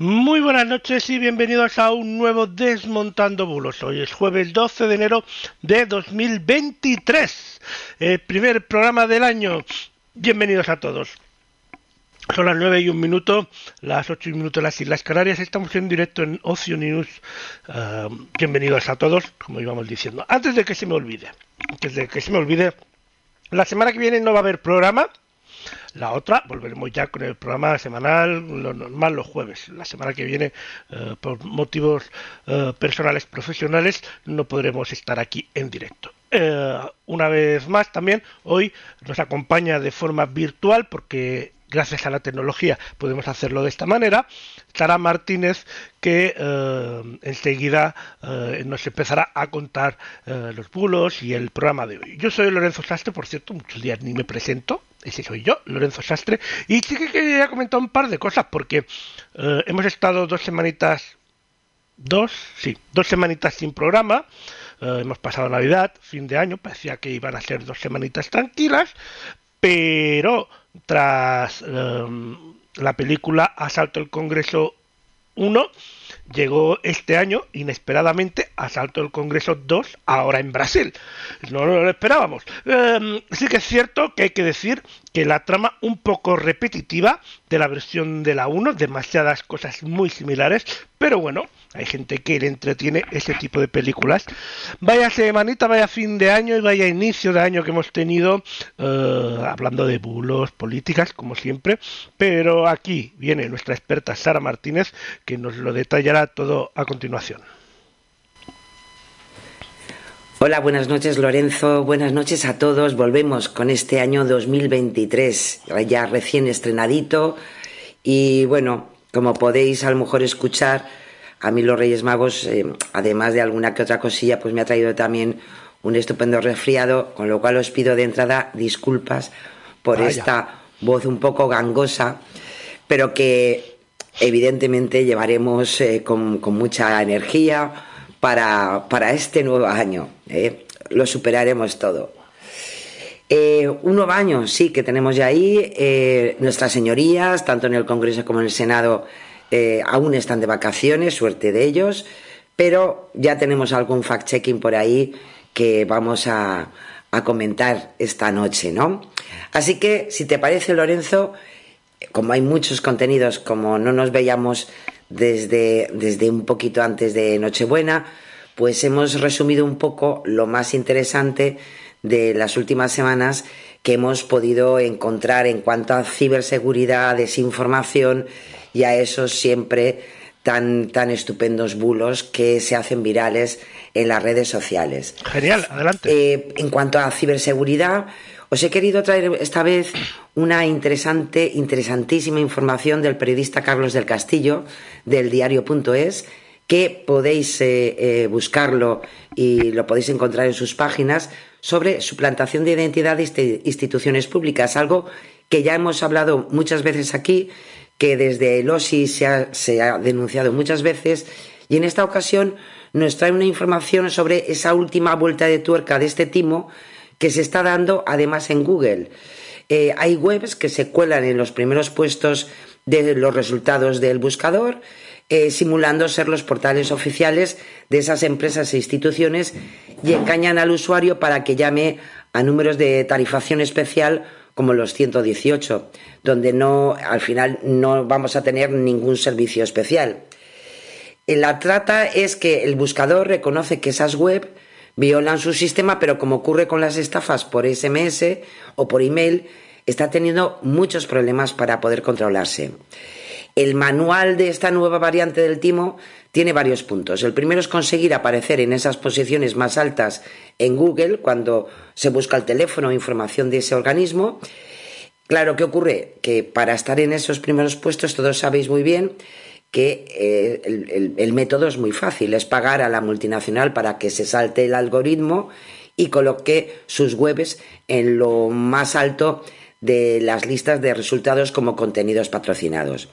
Muy buenas noches y bienvenidos a un nuevo Desmontando Bulos. Hoy es jueves 12 de enero de 2023, el primer programa del año. Bienvenidos a todos. Son las 9 y un minuto, las 8 y un minuto en las Islas Canarias. Estamos en directo en Ocio News. Uh, bienvenidos a todos, como íbamos diciendo. Antes de que se me olvide, antes de que se me olvide, la semana que viene no va a haber programa. La otra, volveremos ya con el programa semanal, lo normal los jueves. La semana que viene, uh, por motivos uh, personales, profesionales, no podremos estar aquí en directo. Uh, una vez más, también hoy nos acompaña de forma virtual porque gracias a la tecnología podemos hacerlo de esta manera. Sara Martínez, que eh, enseguida eh, nos empezará a contar eh, los bulos y el programa de hoy. Yo soy Lorenzo Sastre, por cierto, muchos días ni me presento. Ese soy yo, Lorenzo Sastre. Y sí que quería comentar un par de cosas, porque hemos estado dos semanitas, dos, sí, dos semanitas sin programa. hemos pasado Navidad, fin de año, parecía que iban a ser dos semanitas tranquilas, pero tras um, la película Asalto al Congreso 1, llegó este año inesperadamente Asalto al Congreso 2, ahora en Brasil. No, lo esperábamos. Um, sí que es cierto que hay que decir que la trama un poco repetitiva de la versión de la 1, demasiadas cosas muy similares, pero bueno, hay gente que le entretiene ese tipo de películas. Vaya semanita, vaya fin de año y vaya inicio de año que hemos tenido, uh, hablando de bulos, políticas, como siempre. Pero aquí viene nuestra experta Sara Martínez, que nos lo detallará todo a continuación. Hola, buenas noches Lorenzo, buenas noches a todos. Volvemos con este año 2023, ya recién estrenadito. Y bueno, como podéis a lo mejor escuchar, a mí los Reyes Magos, eh, además de alguna que otra cosilla, pues me ha traído también un estupendo resfriado, con lo cual os pido de entrada disculpas por Vaya. esta voz un poco gangosa, pero que evidentemente llevaremos eh, con, con, mucha energía para, para este nuevo año. ¿eh? Lo superaremos todo. Eh, un nuevo año, sí, que tenemos ya ahí. Nuestras señorías, tanto en el Congreso como en el Senado, eh, aún están de vacaciones, suerte de ellos, pero ya tenemos algún fact-checking por ahí que vamos a, comentar esta noche, ¿no? Así que, si te parece, Lorenzo, como hay muchos contenidos, como no nos veíamos desde, desde un poquito antes de Nochebuena, pues hemos resumido un poco lo más interesante de las últimas semanas que hemos podido encontrar en cuanto a ciberseguridad, desinformación y a esos siempre tan, tan estupendos bulos que se hacen virales en las redes sociales. Genial, adelante. Eh, en cuanto a ciberseguridad, os he querido traer esta vez una interesante, interesantísima información del periodista Carlos del Castillo, del diario.es, que podéis eh, eh, buscarlo y lo podéis encontrar en sus páginas, sobre suplantación de identidad de instituciones públicas, algo que ya hemos hablado muchas veces aquí, que desde el OSI se ha, se ha denunciado muchas veces, y en esta ocasión nos trae una información sobre esa última vuelta de tuerca de este timo que se está dando además en Google. Eh, hay webs que se cuelan en los primeros puestos de los resultados del buscador, eh, simulando ser los portales oficiales de esas empresas e instituciones y engañan al usuario para que llame a números de tarifación especial como los 118, donde no, al final no vamos a tener ningún servicio especial. La trata es que el buscador reconoce que esas web violan su sistema, pero como ocurre con las estafas por SMS o por email, está teniendo muchos problemas para poder controlarse. El manual de esta nueva variante del timo tiene varios puntos. El primero es conseguir aparecer en esas posiciones más altas en Google cuando se busca el teléfono o información de ese organismo. Claro, ¿qué ocurre? Que para estar en esos primeros puestos, todos sabéis muy bien que eh, el, método es muy fácil, es pagar a la multinacional para que se salte el algoritmo y coloque sus webs en lo más alto de las listas de resultados como contenidos patrocinados.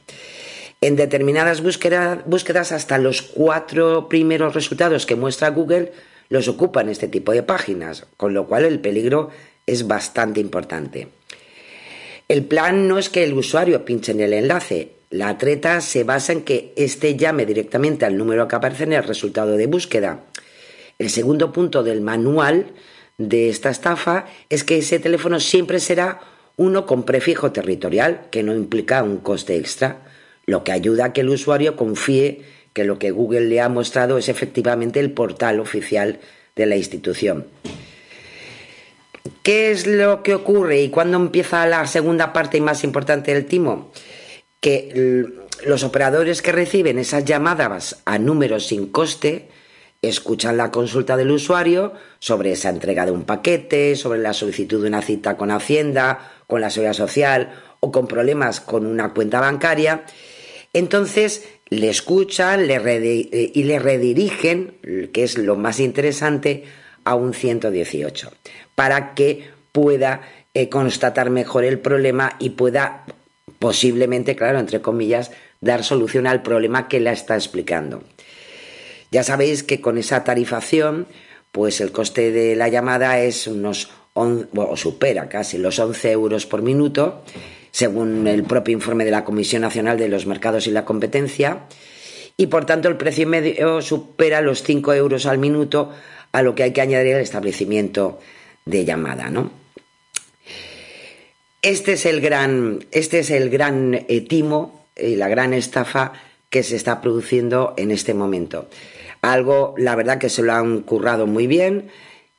En determinadas búsqueda, búsquedas, hasta los cuatro primeros resultados que muestra Google los ocupan este tipo de páginas, con lo cual el peligro es bastante importante. El plan no es que el usuario pinche en el enlace, la treta se basa en que éste llame directamente al número que aparece en el resultado de búsqueda. El segundo punto del manual de esta estafa es que ese teléfono siempre será uno con prefijo territorial, que no implica un coste extra, lo que ayuda a que el usuario confíe que lo que Google le ha mostrado es efectivamente el portal oficial de la institución. ¿Qué es lo que ocurre y cuándo empieza la segunda parte y más importante del timo? Que los operadores que reciben esas llamadas a números sin coste escuchan la consulta del usuario sobre esa entrega de un paquete, sobre la solicitud de una cita con Hacienda, con la seguridad social o con problemas con una cuenta bancaria. Entonces le escuchan le y le redirigen, que es lo más interesante, a un 118 para que pueda eh, constatar mejor el problema y pueda posiblemente, claro, entre comillas, dar solución al problema que la está explicando. Ya sabéis que con esa tarifación, pues el coste de la llamada es unos, supera casi los 11 euros por minuto, según el propio informe de la Comisión Nacional de los Mercados y la Competencia, y por tanto el precio medio supera los 5 euros al minuto, a lo que hay que añadir el establecimiento de llamada, ¿no? Este es el gran, este es el gran eh, timo y la gran estafa que se está produciendo en este momento. Algo, la verdad, que se lo han currado muy bien,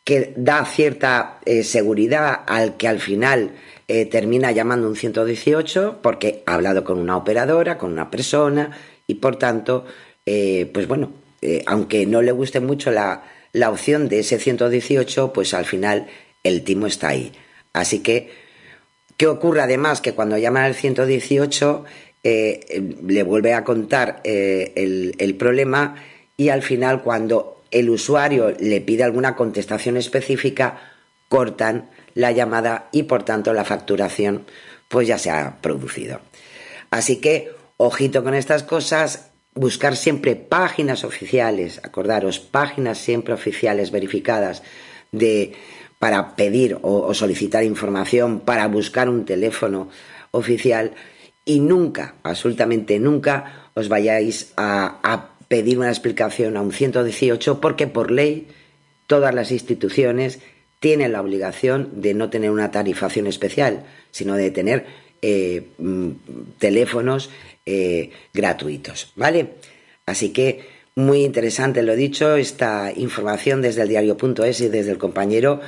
que da cierta eh, seguridad al que al final eh, termina llamando un 118 porque ha hablado con una operadora, con una persona y por tanto, eh, pues bueno, eh, aunque no le guste mucho la, la opción de ese 118, pues al final el timo está ahí. Así que, ¿qué ocurre además? Que cuando llaman al 118 eh, le vuelve a contar el, el problema y al final cuando el usuario le pide alguna contestación específica, cortan la llamada y por tanto la facturación pues ya se ha producido. Así que ojito con estas cosas, buscar siempre páginas oficiales, acordaros, páginas siempre oficiales verificadas de para pedir o, solicitar información, para buscar un teléfono oficial y nunca, absolutamente nunca, os vayáis a, a pedir una explicación a un 118 porque por ley todas las instituciones tienen la obligación de no tener una tarifación especial, sino de tener eh, mm, teléfonos eh, gratuitos, ¿vale? Así que muy interesante lo dicho, esta información desde el diario.es y desde el compañero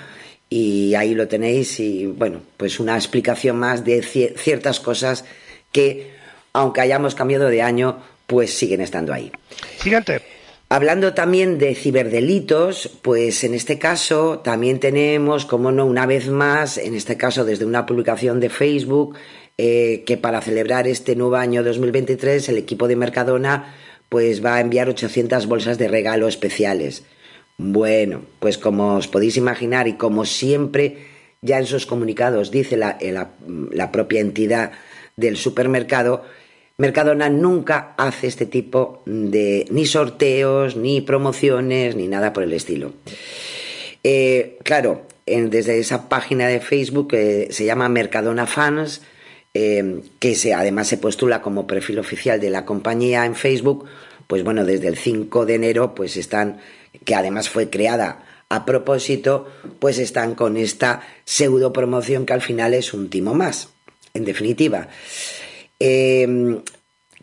y ahí lo tenéis y bueno, pues una explicación más de ciertas cosas que aunque hayamos cambiado de año, pues siguen estando ahí. Siguiente. Hablando también de ciberdelitos, pues en este caso también tenemos, como no, una vez más, en este caso desde una publicación de Facebook, eh, que para celebrar este nuevo año 2023 el equipo de Mercadona pues va a enviar 800 bolsas de regalo especiales. Bueno, pues como os podéis imaginar y como siempre ya en sus comunicados dice la, la, la propia entidad del supermercado, Mercadona nunca hace este tipo de ni sorteos, ni promociones, ni nada por el estilo. Eh, claro, desde esa página de Facebook eh, se llama Mercadona Fans, eh, que además se postula como perfil oficial de la compañía en Facebook, pues bueno, desde el 5 de enero, pues están, que además fue creada a propósito, pues están con esta pseudo promoción que al final es un timo más, en definitiva. Eh,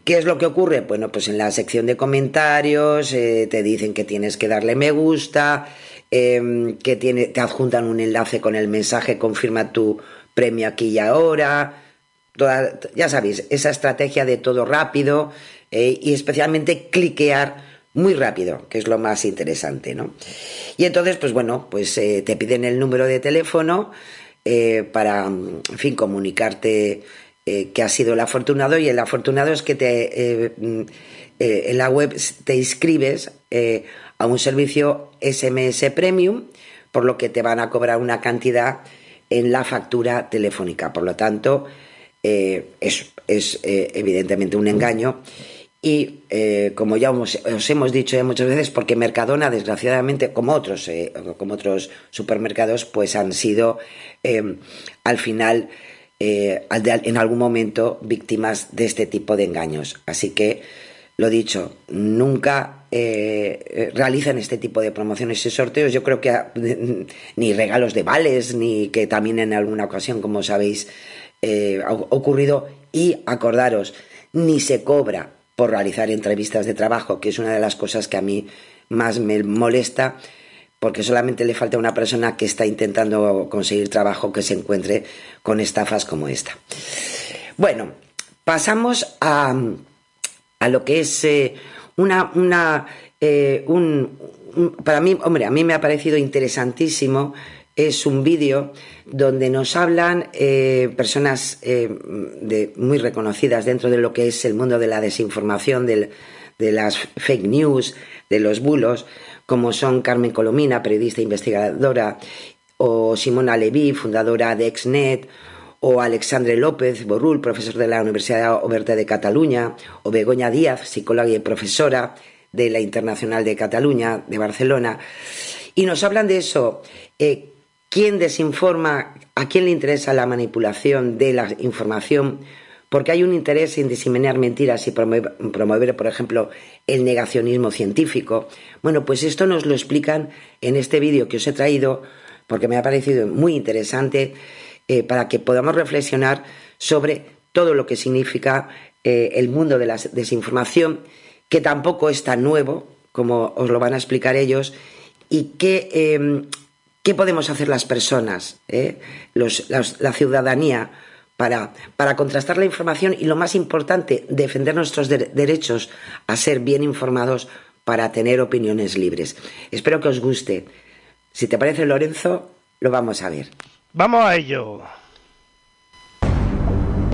¿Qué es lo que ocurre? Bueno, pues en la sección de comentarios eh, te dicen que tienes que darle me gusta, eh, que tiene, te adjuntan un enlace con el mensaje confirma tu premio aquí y ahora. ya sabéis, esa estrategia de todo rápido eh, y especialmente cliquear muy rápido, que es lo más interesante, ¿no? Y entonces, pues bueno, pues eh, te piden el número de teléfono para, en fin, comunicarte que has sido el afortunado y el afortunado es que te en la web te inscribes a un servicio SMS Premium, por lo que te van a cobrar una cantidad en la factura telefónica. Por lo tanto, eh, es, eh, evidentemente un engaño. Y eh, como ya os, hemos dicho muchas veces, porque Mercadona, desgraciadamente, como otros, como otros supermercados, pues han sido al final, en algún momento, víctimas de este tipo de engaños. Así que, lo dicho, nunca realizan este tipo de promociones y sorteos. Yo creo que ni regalos de vales, ni que también en alguna ocasión, como sabéis, eh, ha ocurrido y acordaros, ni se cobra por realizar entrevistas de trabajo, que es una de las cosas que a mí más me molesta, porque solamente le falta una persona que está intentando conseguir trabajo que se encuentre con estafas como esta. Bueno, pasamos a, a lo que es eh, una, una eh, un, para mí, hombre, a mí me ha parecido interesantísimo es un vídeo donde nos hablan eh, personas muy reconocidas dentro de lo que es el mundo de la desinformación, de las fake news, de los bulos, como son Carmen Colomina, periodista e investigadora, o Simona Levy, fundadora de Exnet, o Alexandre López Borrul, profesor de la Universidad Oberta de Cataluña, o Begoña Díaz, psicóloga y profesora de la Internacional de Cataluña, de Barcelona, y nos hablan de eso. Eh, quién desinforma, a quién le interesa la manipulación de la información, porque hay un interés en diseminar mentiras y promover, por ejemplo, el negacionismo científico. Bueno, pues esto nos lo explican en este vídeo que os he traído, porque me ha parecido muy interesante eh, para que podamos reflexionar sobre todo lo que significa eh, el mundo de la desinformación, que tampoco es tan nuevo, como os lo van a explicar ellos, y em, ¿Qué podemos hacer las personas, eh? la, ciudadanía, para, para, contrastar la información y, lo más importante, defender nuestros derechos a ser bien informados para tener opiniones libres? Espero que os guste. Si te parece, Lorenzo, lo vamos a ver. Vamos a ello.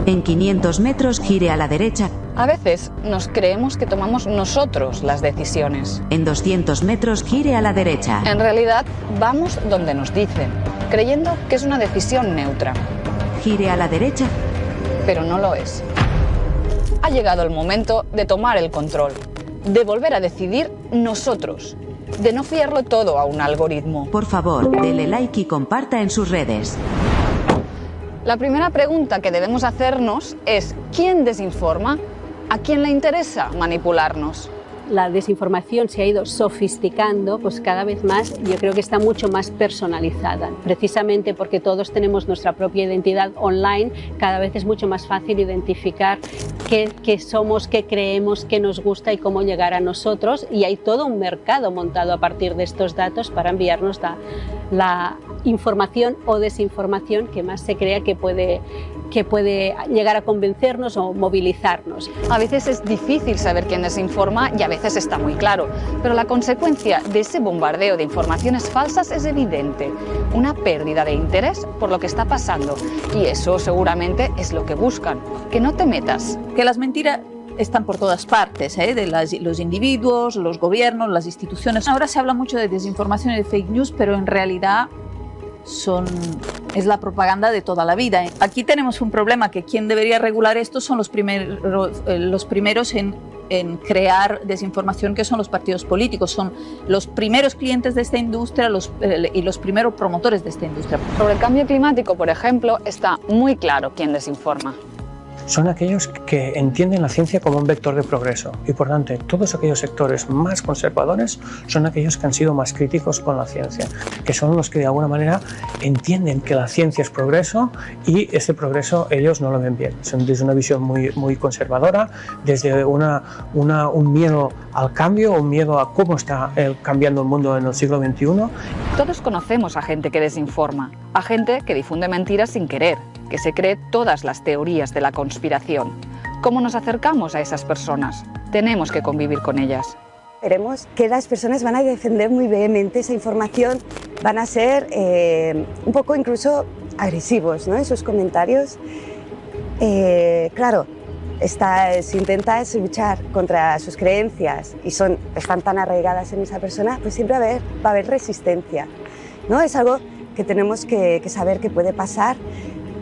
En 500 metros gire a la derecha. A veces nos creemos que tomamos nosotros las decisiones. En 200 metros gire a la derecha. En realidad vamos donde nos dicen, creyendo que es una decisión neutra. Gire a la derecha. Pero no lo es. Ha llegado el momento de tomar el control, de volver a decidir nosotros, de no fiarlo todo a un algoritmo. Por favor, dele like y comparta en sus redes. La primera pregunta que debemos hacernos es ¿quién desinforma? ¿A quién le interesa manipularnos? La desinformación se ha ido sofisticando, pues cada vez más yo creo que está mucho más personalizada. Precisamente porque todos tenemos nuestra propia identidad online, cada vez es mucho más fácil identificar qué, somos, qué creemos, qué nos gusta y cómo llegar a nosotros. Y hay todo un mercado montado a partir de estos datos para enviarnos la, la información o desinformación que más se crea que puede, que puede llegar a convencernos o movilizarnos. A veces es difícil saber quién desinforma y a veces está muy claro, pero la consecuencia de ese bombardeo de informaciones falsas es evidente, una pérdida de interés por lo que está pasando y eso seguramente es lo que buscan, que no te metas. Que las mentiras están por todas partes, ¿eh? de los individuos, los gobiernos, las instituciones. Ahora se habla mucho de desinformación y de fake news, pero en realidad son, es la propaganda de toda la vida. Aquí tenemos un problema que quien debería regular esto son los, primeros, eh, los primeros en, en, crear desinformación, que son los partidos políticos. Son los primeros clientes de esta industria los, eh, y los primeros promotores de esta industria. Sobre el cambio climático, por ejemplo, está muy claro quién desinforma son aquellos que entienden la ciencia como un vector de progreso y por tanto todos aquellos sectores más conservadores son aquellos que han sido más críticos con la ciencia, que son los que de alguna manera entienden que la ciencia es progreso y ese progreso ellos no lo ven bien. Son desde una visión muy, conservadora, desde un miedo al cambio, un miedo a cómo está cambiando el mundo en el siglo XXI. Todos conocemos a gente que desinforma, a gente que difunde mentiras sin querer que se cree todas las teorías de la conspiración. ¿Cómo nos acercamos a esas personas? Tenemos que convivir con ellas. Veremos que las personas van a defender muy vehemente esa información, van a ser eh, un poco incluso agresivos ¿no? en sus comentarios. Eh, claro, está, si intentas luchar contra sus creencias y son, están tan arraigadas en esa persona, pues siempre va a haber, va a haber resistencia. ¿no? Es algo que tenemos que, que saber que puede pasar.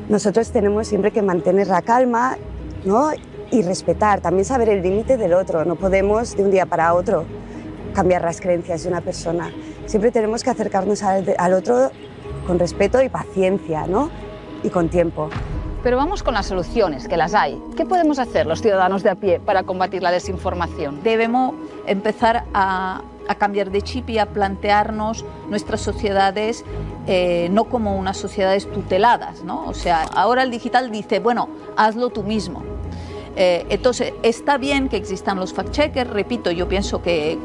Nosotros tenemos siempre que mantener la calma ¿no? y respetar, también saber el límite del otro. No podemos de un día para otro cambiar las creencias de una persona. Siempre tenemos que acercarnos al, al otro con respeto y paciencia ¿no? y con tiempo. Pero vamos con las soluciones, que las hay. ¿Qué podemos hacer los ciudadanos de a pie para combatir la desinformación? Debemos empezar a, a cambiar de chip y a plantearnos nuestras sociedades eh, no como unas sociedades tuteladas. ¿no? O sea, ahora el digital dice, bueno, hazlo tú mismo. Eh, entonces, está bien que existan los fact-checkers, repito, yo pienso que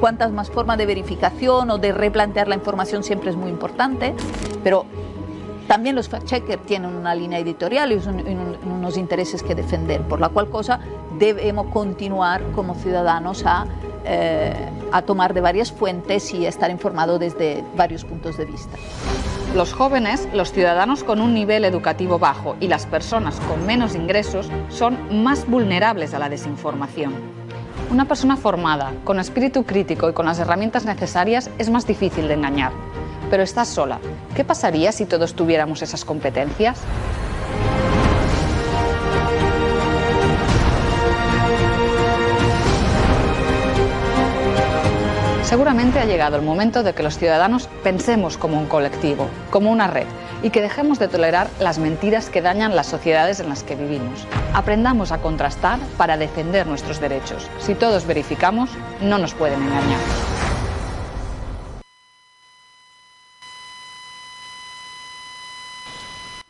cuantas más formas de verificación o de replantear la información siempre es muy importante, pero también los fact-checkers tienen una línea editorial y unos intereses que defender, por la cual cosa debemos continuar como ciudadanos a, eh, a tomar de varias fuentes y estar informados desde varios puntos de vista. Los jóvenes, los ciudadanos con un nivel educativo bajo y las personas con menos ingresos son más vulnerables a la desinformación. Una persona formada, con espíritu crítico y con las herramientas necesarias es más difícil de engañar. Pero estás sola. ¿Qué pasaría si todos tuviéramos esas competencias? Seguramente ha llegado el momento de que los ciudadanos pensemos como un colectivo, como una red, y que dejemos de tolerar las mentiras que dañan las sociedades en las que vivimos. Aprendamos a contrastar para defender nuestros derechos. Si todos verificamos, no nos pueden engañar.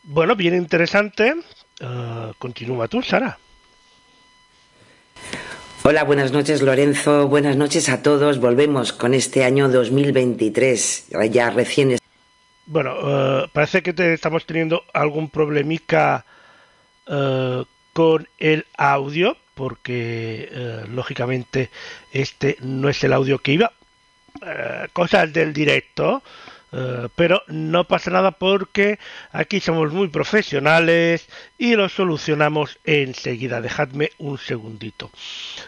Bueno, bien interesante. Uh, continúa tú, Sara. Hola, buenas noches Lorenzo, buenas noches a todos. Volvemos con este año 2023, ya recién. Bueno, uh, parece que estamos teniendo algún problemica uh, con el audio, porque uh, lógicamente este no es el audio que iba. cosas del directo. Uh, pero no pasa nada porque aquí somos muy profesionales y lo solucionamos enseguida. Dejadme un segundito.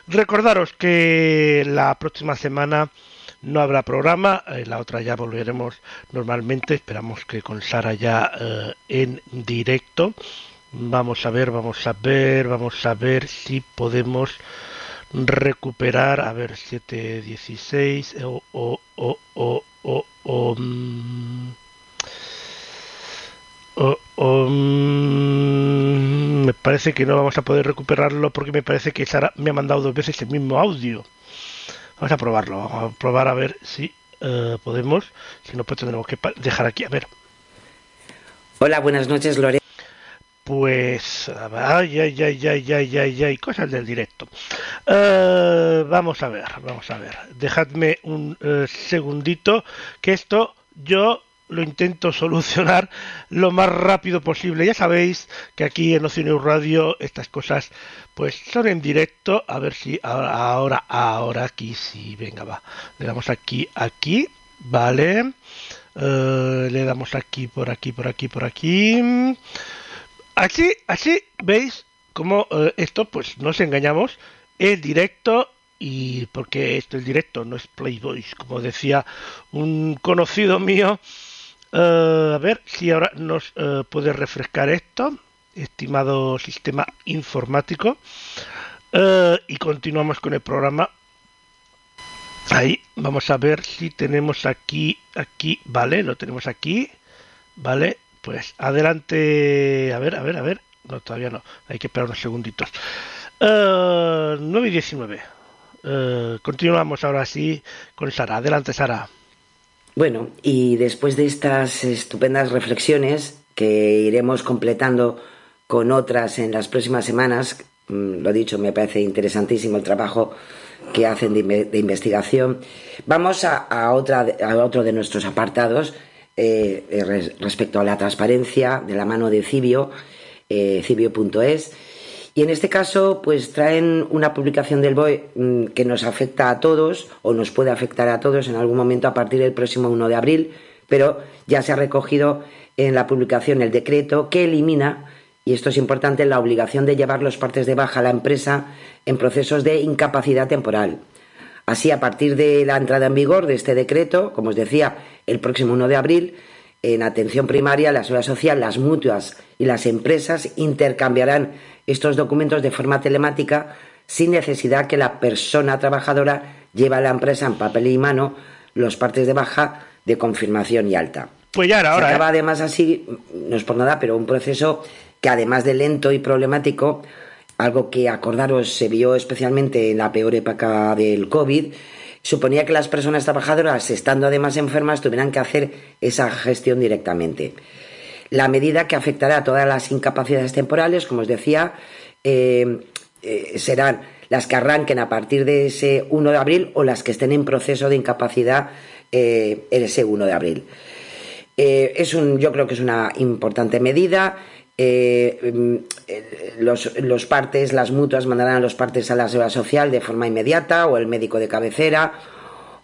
Recordaros que la próxima semana no habrá programa, en la otra ya volveremos normalmente, esperamos que con Sara ya uh, en directo. Vamos a ver, vamos a ver, vamos a ver si podemos recuperar, a ver, 716 o, o, o, o o, o, o, o me parece que no vamos a poder recuperarlo porque me parece que Sara me ha mandado dos veces el mismo audio. Vamos a probarlo, vamos a probar a ver si uh, podemos. Si no, pues tendremos que dejar aquí. A ver. Hola, buenas noches, Lore. Pues, ay, ay, ay, ay, ay, ay, ay, cosas del directo. Uh, vamos a ver, vamos a ver. Dejadme un uh, segundito, que esto yo lo intento solucionar lo más rápido posible. Ya sabéis que aquí en Oceanus Radio estas cosas pues son en directo. A ver si ahora, ahora, ahora aquí sí, venga, va. Le damos aquí, aquí, vale. Uh, le damos aquí, por aquí, por aquí, por aquí. Así, así veis como uh, esto, pues nos engañamos, el directo y porque esto el directo no es Playboy, como decía un conocido mío. Uh, a ver si ahora nos uh, puede refrescar esto, estimado sistema informático. y continuamos con el programa. Ahí vamos a ver si tenemos aquí, aquí, vale, lo tenemos aquí, vale, pues adelante, a ver, a ver, a ver. No, todavía no. Hay que esperar unos segunditos. Uh, 9 y 19. Uh, continuamos ahora sí con Sara. Adelante, Sara. Bueno, y después de estas estupendas reflexiones que iremos completando con otras en las próximas semanas, mmm, lo dicho, me parece interesantísimo el trabajo que hacen de, de investigación. Vamos a, a, otra, a otro de nuestros apartados eh, eh, respecto a la transparencia de la mano de Cibio, eh, cibio.es. Y en este caso, pues traen una publicación del BOE mm, que nos afecta a todos o nos puede afectar a todos en algún momento a partir del próximo 1 de abril, pero ya se ha recogido en la publicación el decreto que elimina, y esto es importante, la obligación de llevar los partes de baja a la empresa en procesos de incapacidad temporal. Así, a partir de la entrada en vigor de este decreto, como os decía, el próximo 1 de abril, en atención primaria, la seguridad social, las mutuas y las empresas intercambiarán estos documentos de forma telemática sin necesidad que la persona trabajadora lleve a la empresa en papel y mano los partes de baja de confirmación y alta. Pues ya era Se ahora. acaba ¿eh? además así, no es por nada, pero un proceso que además de lento y problemático, algo que acordaros se vio especialmente en la peor época del COVID, suponía que las personas trabajadoras, estando además enfermas, tuvieran que hacer esa gestión directamente. La medida que afectará a todas las incapacidades temporales, como os decía, eh, eh, serán las que arranquen a partir de ese 1 de abril o las que estén en proceso de incapacidad eh, ese 1 de abril. Eh, es un, yo creo que es una importante medida. Eh, mm, eh, los, los partes, las mutuas mandarán a los partes a la seguridad social de forma inmediata o el médico de cabecera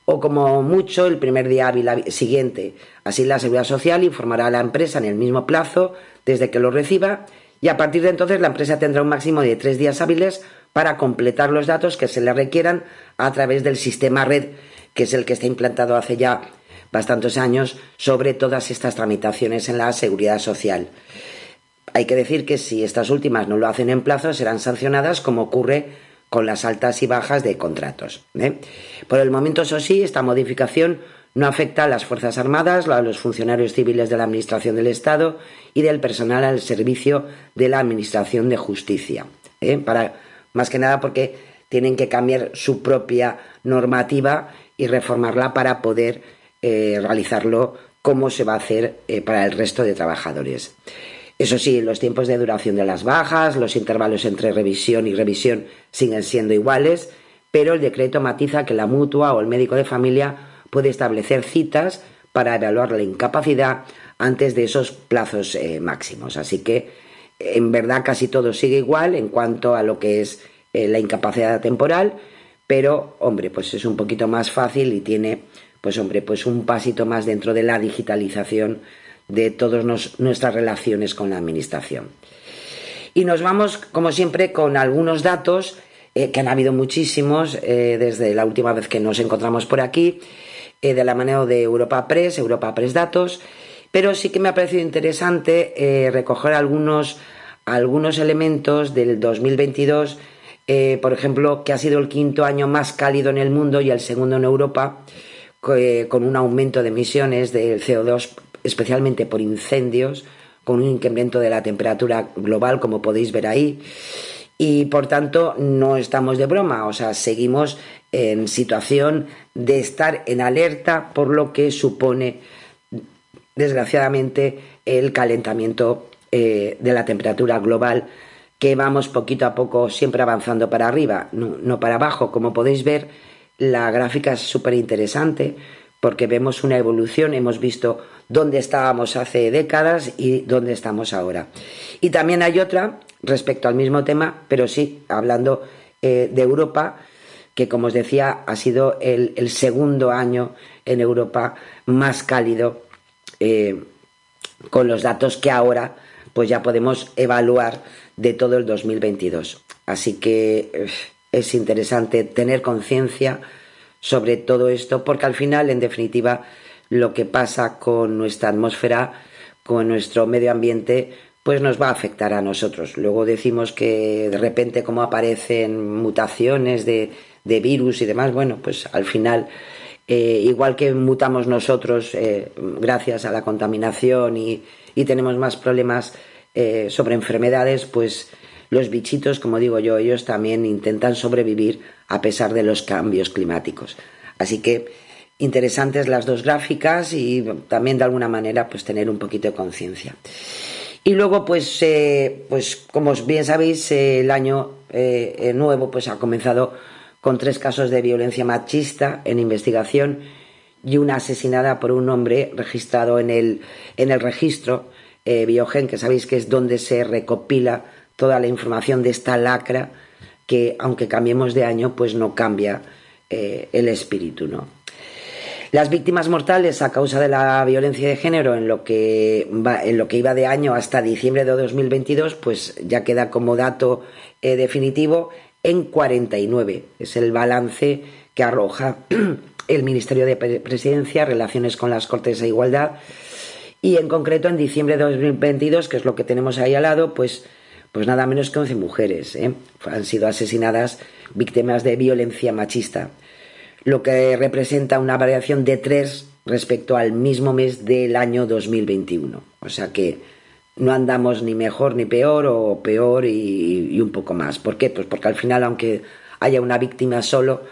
o como mucho el primer día hábil hábil siguiente. Así la seguridad social informará a la empresa en el mismo plazo desde que lo reciba y a partir de entonces la empresa tendrá un máximo de tres días hábiles para completar los datos que se le requieran a través del sistema red, que es el que está implantado hace ya bastantes años sobre todas estas tramitaciones en la seguridad social. Hay que decir que si estas últimas no lo hacen en plazo, serán sancionadas como ocurre con las altas y bajas de contratos. ¿eh? Por el momento, eso sí, esta modificación no afecta a las Fuerzas Armadas, a los funcionarios civiles de la Administración del Estado y del personal al servicio de la Administración de Justicia. ¿eh? Para, más que nada porque tienen que cambiar su propia normativa y reformarla para poder eh, realizarlo como se va a hacer para el resto de trabajadores. Eso sí, los tiempos de duración de las bajas, los intervalos entre revisión y revisión siguen siendo iguales, pero el decreto matiza que la mutua o el médico de familia puede establecer citas para evaluar la incapacidad antes de esos plazos eh, máximos. Así que, en verdad, casi todo sigue igual en cuanto a lo que es eh, la incapacidad temporal, pero, hombre, pues es un poquito más fácil y tiene, pues, hombre, pues un pasito más dentro de la digitalización de todas nuestras relaciones con la Administración. Y nos vamos, como siempre, con algunos datos, eh, que han habido muchísimos eh, desde la última vez que nos encontramos por aquí, eh, de la mano de Europa Press, Europa Press Datos, pero sí que me ha parecido interesante recoger algunos, algunos elementos del 2022, por ejemplo, que ha sido el quinto año más cálido en el mundo y el segundo en Europa, con un aumento de emisiones del CO2 especialmente por incendios, con un incremento de la temperatura global, como podéis ver ahí. Y por tanto, no estamos de broma, o sea, seguimos en situación de estar en alerta por lo que supone, desgraciadamente, el calentamiento eh, de la temperatura global, que vamos poquito a poco siempre avanzando para arriba, no, no para abajo. Como podéis ver, la gráfica es súper interesante porque vemos una evolución, hemos visto dónde estábamos hace décadas y dónde estamos ahora. Y también hay otra respecto al mismo tema, pero sí, hablando eh, de Europa, que como os decía, ha sido el, segundo año en Europa más cálido, eh, con los datos que ahora pues ya podemos evaluar de todo el 2022. Así que eh, es interesante tener conciencia sobre todo esto, porque al final, en definitiva, lo que pasa con nuestra atmósfera, con nuestro medio ambiente, pues nos va a afectar a nosotros. Luego decimos que de repente como aparecen mutaciones de, de virus y demás, bueno, pues al final, eh, igual que mutamos nosotros eh, gracias a la contaminación y, y tenemos más problemas eh, sobre enfermedades, pues los bichitos, como digo yo, ellos también intentan sobrevivir a pesar de los cambios climáticos. Así que interesantes las dos gráficas y también de alguna manera pues tener un poquito de conciencia. Y luego pues, eh, pues como bien sabéis el año eh, nuevo pues ha comenzado con tres casos de violencia machista en investigación y una asesinada por un hombre registrado en el, en el registro eh, Biogen, que sabéis que es donde se recopila toda la información de esta lacra que, aunque cambiemos de año, pues no cambia eh, el espíritu, ¿no? Las víctimas mortales a causa de la violencia de género en lo que va, en lo que iba de año hasta diciembre de 2022, pues ya queda como dato eh, definitivo en 49. Es el balance que arroja el Ministerio de Presidencia, Relaciones con las Cortes de Igualdad, y en concreto en diciembre de 2022, que es lo que tenemos ahí al lado, pues, pues nada menos que 11 mujeres ¿eh? han sido asesinadas víctimas de violencia machista, lo que representa una variación de tres respecto al mismo mes del año 2021. O sea que no andamos ni mejor ni peor o peor y, un poco más. ¿Por qué? Pues porque al final, aunque haya una víctima solo,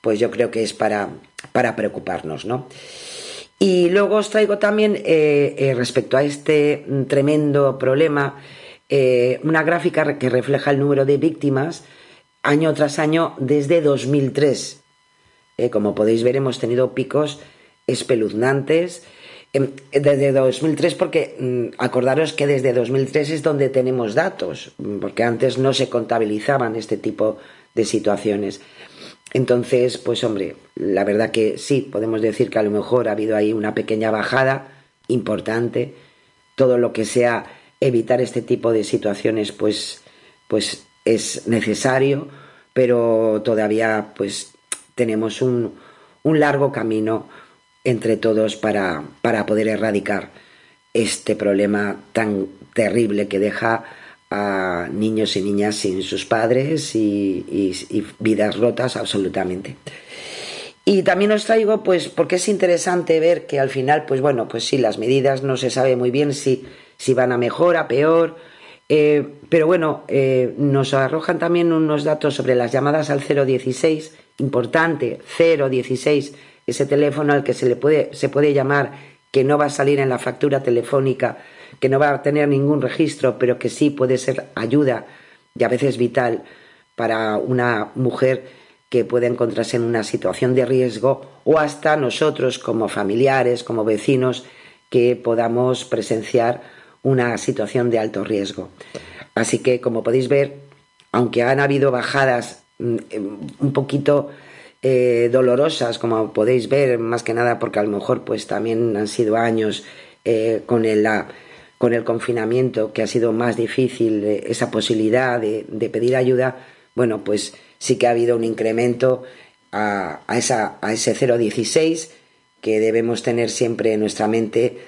pues yo creo que es para, para preocuparnos, ¿no? Y luego os traigo también, eh, eh, respecto a este tremendo problema, eh, una gráfica que refleja el número de víctimas año tras año desde 2003. como podéis ver, hemos tenido picos espeluznantes em, desde 2003 porque mm, acordaros que desde 2003 es donde tenemos datos, porque antes no se contabilizaban este tipo de situaciones. Entonces, pues hombre, la verdad que sí, podemos decir que a lo mejor ha habido ahí una pequeña bajada importante. Todo lo que sea evitar este tipo de situaciones, pues, pues es necesario, pero todavía pues tenemos un, un largo camino entre todos para, para poder erradicar este problema tan terrible que deja a niños y niñas sin sus padres y, vidas rotas absolutamente. Y también os traigo, pues, porque es interesante ver que al final, pues bueno, pues sí, las medidas no se sabe muy bien si, si van a mejor, a peor, eh, pero bueno, eh, nos arrojan también unos datos sobre las llamadas al 016, importante, 016, ese teléfono al que se le puede, se puede llamar, que no va a salir en la factura telefónica que no va a tener ningún registro, pero que sí puede ser ayuda y a veces vital para una mujer que puede encontrarse en una situación de riesgo o hasta nosotros como familiares, como vecinos, que podamos presenciar una situación de alto riesgo. Así que, como podéis ver, aunque han habido bajadas mm, un poquito eh, dolorosas, como podéis ver, más que nada porque a lo mejor pues también han sido años eh, con la con el confinamiento, que ha sido más difícil eh, esa posibilidad de, pedir ayuda, bueno, pues sí que ha habido un incremento a, esa, a ese 0,16 que debemos tener siempre en nuestra mente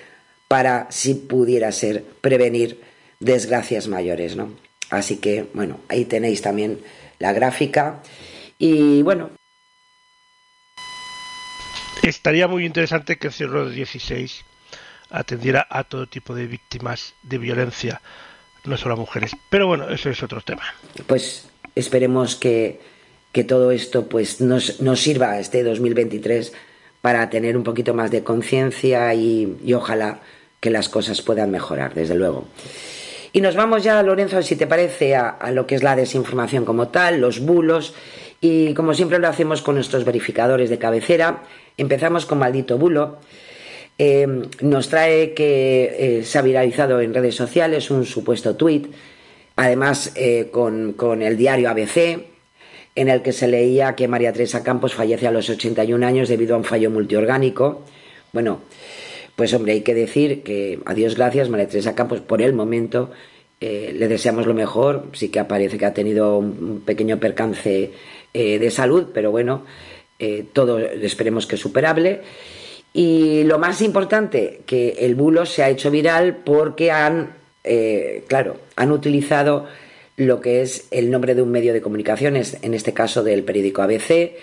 para, si pudiera ser, prevenir desgracias mayores, ¿no? Así que, bueno, ahí tenéis también la gráfica y, bueno. Estaría muy interesante que el 0,16 atendiera a todo tipo de víctimas de violencia, no solo a mujeres. Pero bueno, eso es otro tema. Pues esperemos que, que todo esto pues nos, nos sirva este 2023 para tener un poquito más de conciencia y, y, ojalá que las cosas puedan mejorar, desde luego. Y nos vamos ya, Lorenzo, si te parece, a, lo que es la desinformación como tal, los bulos, y como siempre lo hacemos con nuestros verificadores de cabecera, empezamos con maldito bulo. Eh, nos trae que eh, se ha viralizado en redes sociales un supuesto tuit, además eh, con, con, el diario ABC, en el que se leía que María Teresa Campos fallece a los 81 años debido a un fallo multiorgánico. Bueno, pues hombre, hay que decir que a Dios gracias, María Teresa Campos, por el momento le deseamos lo mejor. Sí que aparece que ha tenido un pequeño percance de salud, pero bueno, todo esperemos que superable. Y lo más importante, que el bulo se ha hecho viral porque han, eh, claro, han utilizado lo que es el nombre de un medio de comunicaciones, en este caso del periódico ABC.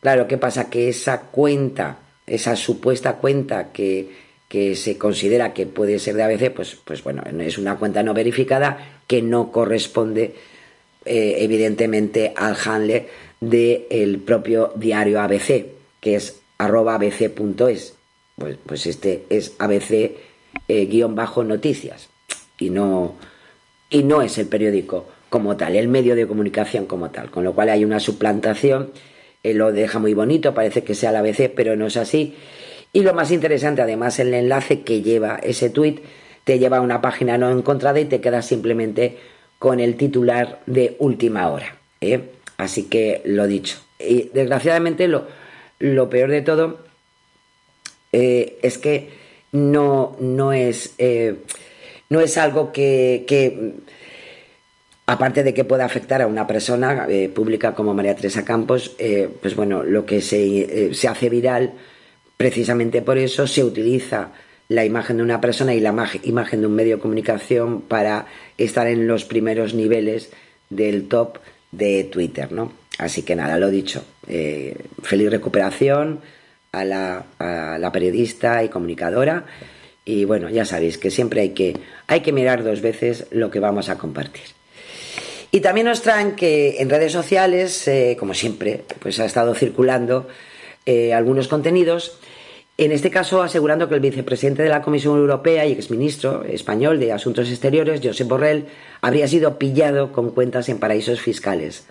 Claro, ¿qué pasa? Que esa cuenta, esa supuesta cuenta que, que se considera que puede ser de ABC, pues, pues bueno, es una cuenta no verificada que no corresponde eh, evidentemente al handle del propio diario ABC, que es arroba abc.es. Pues, pues este es ABC eh, guion bajo noticias y no, y no es el periódico como tal, el medio de comunicación como tal, con lo cual hay una suplantación, eh, lo deja muy bonito, parece que sea el ABC, pero no es así. Y lo más interesante, además, el enlace que lleva ese tweet te lleva a una página no encontrada y te quedas simplemente con el titular de última hora. ¿eh? Así que lo dicho. Y desgraciadamente lo, lo peor de todo eh, es que no, no, es, eh, no es algo que, que, aparte de que pueda afectar a una persona pública como María Teresa Campos, pues bueno, lo que se, se hace viral, precisamente por eso se utiliza la imagen de una persona y la imagen de un medio de comunicación para estar en los primeros niveles del top de Twitter, ¿no? Así que nada, lo dicho. Eh, feliz recuperación a la, a la, periodista y comunicadora. Y bueno, ya sabéis que siempre hay que, hay que mirar dos veces lo que vamos a compartir. Y también nos traen que en redes sociales, eh, como siempre, pues ha estado circulando eh, algunos contenidos en este caso, asegurando que el vicepresidente de la Comisión Europea y exministro español de Asuntos Exteriores, Josep Borrell, habría sido pillado con cuentas en paraísos fiscales.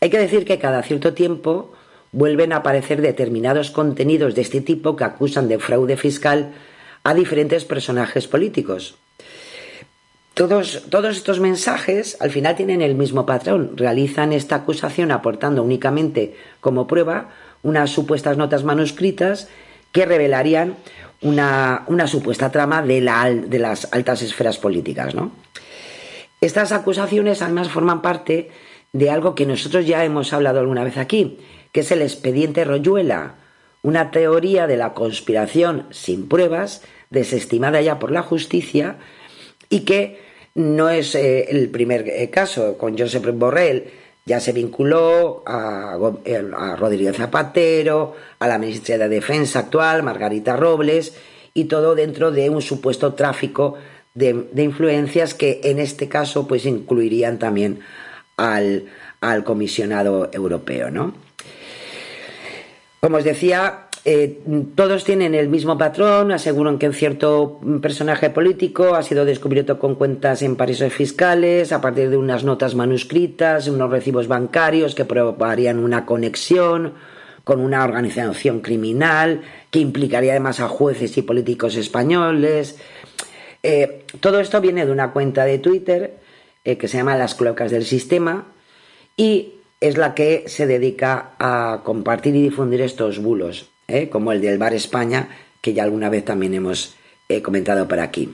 Hay que decir que cada cierto tiempo vuelven a aparecer determinados contenidos de este tipo que acusan de fraude fiscal a diferentes personajes políticos. Todos, todos, estos mensajes al final tienen el mismo patrón. Realizan esta acusación aportando únicamente como prueba unas supuestas notas manuscritas que revelarían una, una supuesta trama de, la, de, las altas esferas políticas. ¿no? Estas acusaciones además forman parte de algo que nosotros ya hemos hablado alguna vez aquí, que es el expediente Royuela, una teoría de la conspiración sin pruebas, desestimada ya por la justicia, y que no es eh, el primer eh, caso. Con Josep Borrell ya se vinculó a, Rodríguez Zapatero, a la ministra de Defensa actual, Margarita Robles, y todo dentro de un supuesto tráfico de, de influencias que en este caso pues incluirían también al, al comisionado europeo. ¿no? Como os decía, eh, todos tienen el mismo patrón, aseguran que un cierto personaje político ha sido descubierto con cuentas en paraísos fiscales a partir de unas notas manuscritas, unos recibos bancarios que probarían una conexión con una organización criminal que implicaría además a jueces y políticos españoles. Eh, todo esto viene de una cuenta de Twitter eh, que se llama Las Cloacas del Sistema y es la que se dedica a compartir y difundir estos bulos ¿eh? como el del Bar España, que ya alguna vez también hemos eh, comentado por aquí.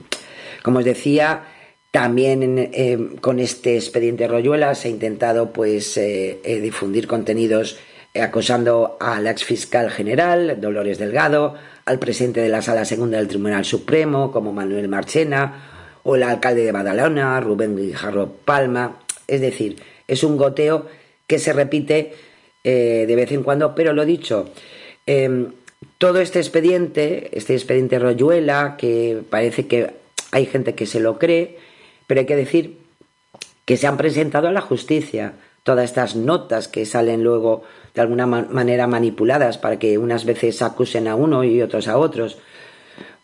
Como os decía, también eh, con este expediente Royuela se ha intentado pues, difundir contenidos acosando al ex fiscal general, Dolores Delgado, al presidente de la Sala Segunda del Tribunal Supremo, como Manuel Marchena, o el alcalde de Badalona, Rubén Guijarro Palma. Es decir, es un goteo que se repite de vez en cuando, pero lo dicho, eh, todo este expediente, este expediente Royuela, que parece que hay gente que se lo cree, pero hay que decir que se han presentado a la justicia todas estas notas que salen luego de alguna manera manipuladas para que unas veces acusen a uno y otros a otros,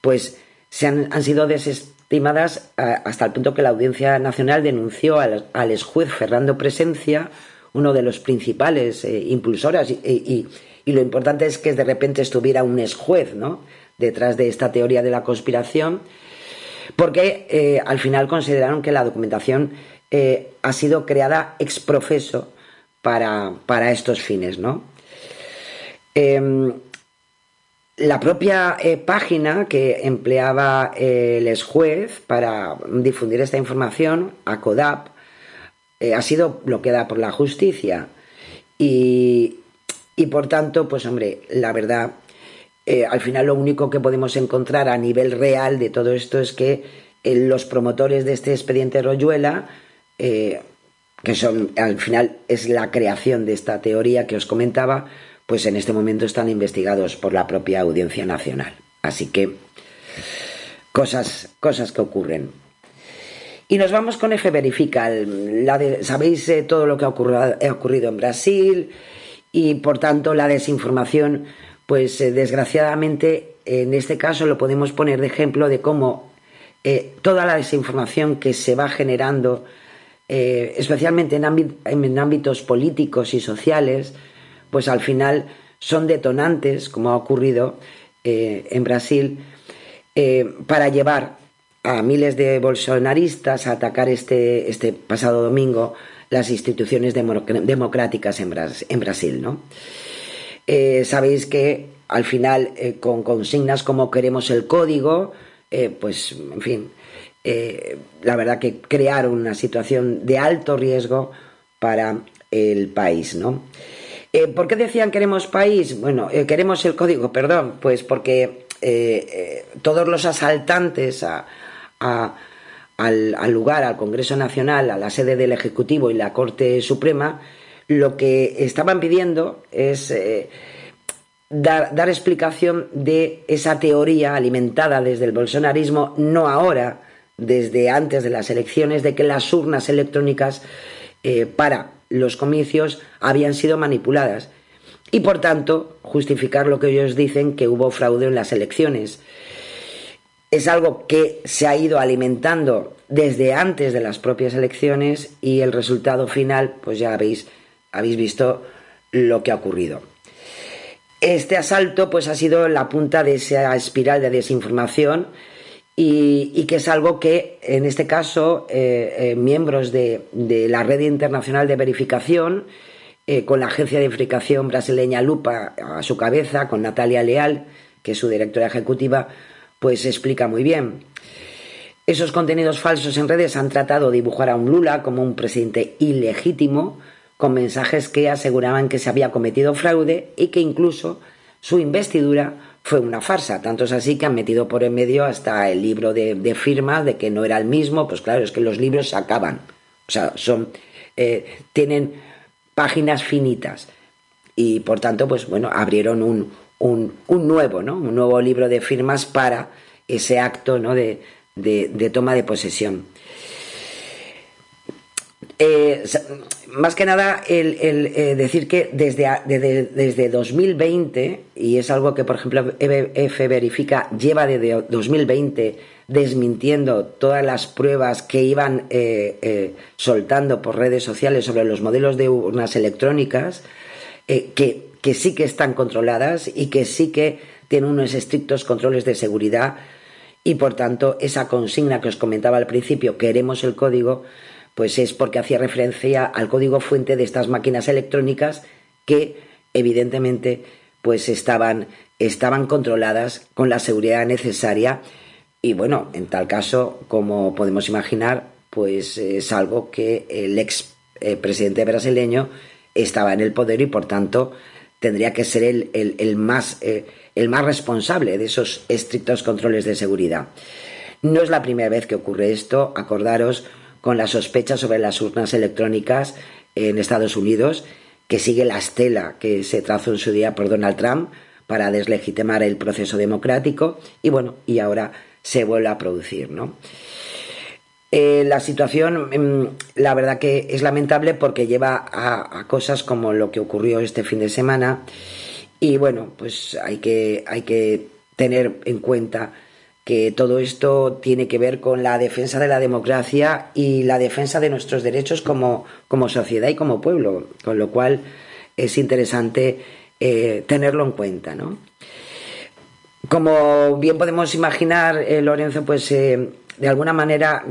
pues se han, han sido desestimadas hasta el punto que la Audiencia Nacional denunció al, al exjuez Fernando Presencia, uno de los principales eh, impulsoras y, y lo importante es que de repente estuviera un ex juez ¿no? detrás de esta teoría de la conspiración, porque eh, al final consideraron que la documentación eh, ha sido creada ex profeso para, para estos fines. ¿no? Eh, la propia eh, página que empleaba el ex juez para difundir esta información, ACODAP, eh, ha sido bloqueada por la justicia. Y, y por tanto, pues hombre, la verdad, eh, al final lo único que podemos encontrar a nivel real de todo esto es que eh, los promotores de este expediente Royuela, eh, que son al final es la creación de esta teoría que os comentaba, pues en este momento están investigados por la propia Audiencia Nacional. Así que cosas, cosas que ocurren. Y nos vamos con F Verifica. Sabéis todo lo que ha ocurrido en Brasil, y por tanto la desinformación, pues eh, desgraciadamente en este caso lo podemos poner de ejemplo de cómo eh, toda la desinformación que se va generando, eh, especialmente en, en ámbitos políticos y sociales, pues al final son detonantes, como ha ocurrido, en Brasil para llevar a miles de bolsonaristas a atacar este, este pasado domingo las instituciones democráticas en, Brasil. ¿no? Eh, sabéis que al final, eh, con consignas como queremos el código, eh, pues, en fin, la verdad que crearon una situación de alto riesgo para el país, ¿no? ¿Por qué decían queremos país? Bueno, queremos el código, perdón, pues porque todos los asaltantes a, al, lugar, al Congreso Nacional, a la sede del Ejecutivo y la Corte Suprema, lo que estaban pidiendo es eh, dar, dar, explicación de esa teoría alimentada desde el bolsonarismo, no ahora, desde antes de las elecciones, de que las urnas electrónicas eh, para los comicios habían sido manipuladas y por tanto justificar lo que ellos dicen que hubo fraude en las elecciones. Es algo que se ha ido alimentando desde antes de las propias elecciones y el resultado final, pues ya habéis, habéis visto lo que ha ocurrido. Este asalto pues ha sido la punta de esa espiral de desinformación y, que es algo que en este caso eh, eh, miembros de, de, la red internacional de verificación eh, con la agencia de verificación brasileña Lupa a su cabeza, con Natalia Leal, que es su directora ejecutiva, pues explica muy bien. Esos contenidos falsos en redes han tratado de dibujar a un Lula como un presidente ilegítimo, con mensajes que aseguraban que se había cometido fraude y que incluso su investidura fue una farsa. Tanto es así que han metido por en medio hasta el libro de, de firma de que no era el mismo. Pues claro, es que los libros se acaban. O sea, son, eh, tienen páginas finitas. Y por tanto, pues bueno, abrieron un, un, nuevo, ¿no? Un nuevo libro de firmas para ese acto, ¿no? De, de, toma de posesión. Eh, más que nada, el, el eh, decir que desde, desde, desde 2020, y es algo que, por ejemplo, EBF verifica, lleva desde 2020 desmintiendo todas las pruebas que iban eh, soltando por redes sociales sobre los modelos de urnas electrónicas, que, que sí que están controladas y que sí que tienen unos estrictos controles de seguridad y por tanto esa consigna que os comentaba al principio, queremos el código, pues es porque hacía referencia al código fuente de estas máquinas electrónicas que evidentemente pues estaban, estaban controladas con la seguridad necesaria y bueno, en tal caso, como podemos imaginar, pues es algo que el ex eh, presidente brasileño estaba en el poder y por tanto tendría que ser eh, el más responsable de esos estrictos controles de seguridad. No es la primera vez que ocurre esto, acordaros con la sospecha sobre las urnas electrónicas en Estados Unidos, que sigue la estela que se trazó en su día por Donald Trump para deslegitimar el proceso democrático y bueno, y ahora se vuelve a producir, ¿no? Eh, la situación, mm, la verdad que es lamentable porque lleva a, cosas como lo que ocurrió este fin de semana y bueno, pues hay que, hay que tener en cuenta que todo esto tiene que ver con la defensa de la democracia y la defensa de nuestros derechos como, como sociedad y como pueblo, con lo cual es interesante eh, tenerlo en cuenta. ¿no? Como bien podemos imaginar, eh, Lorenzo, pues de alguna manera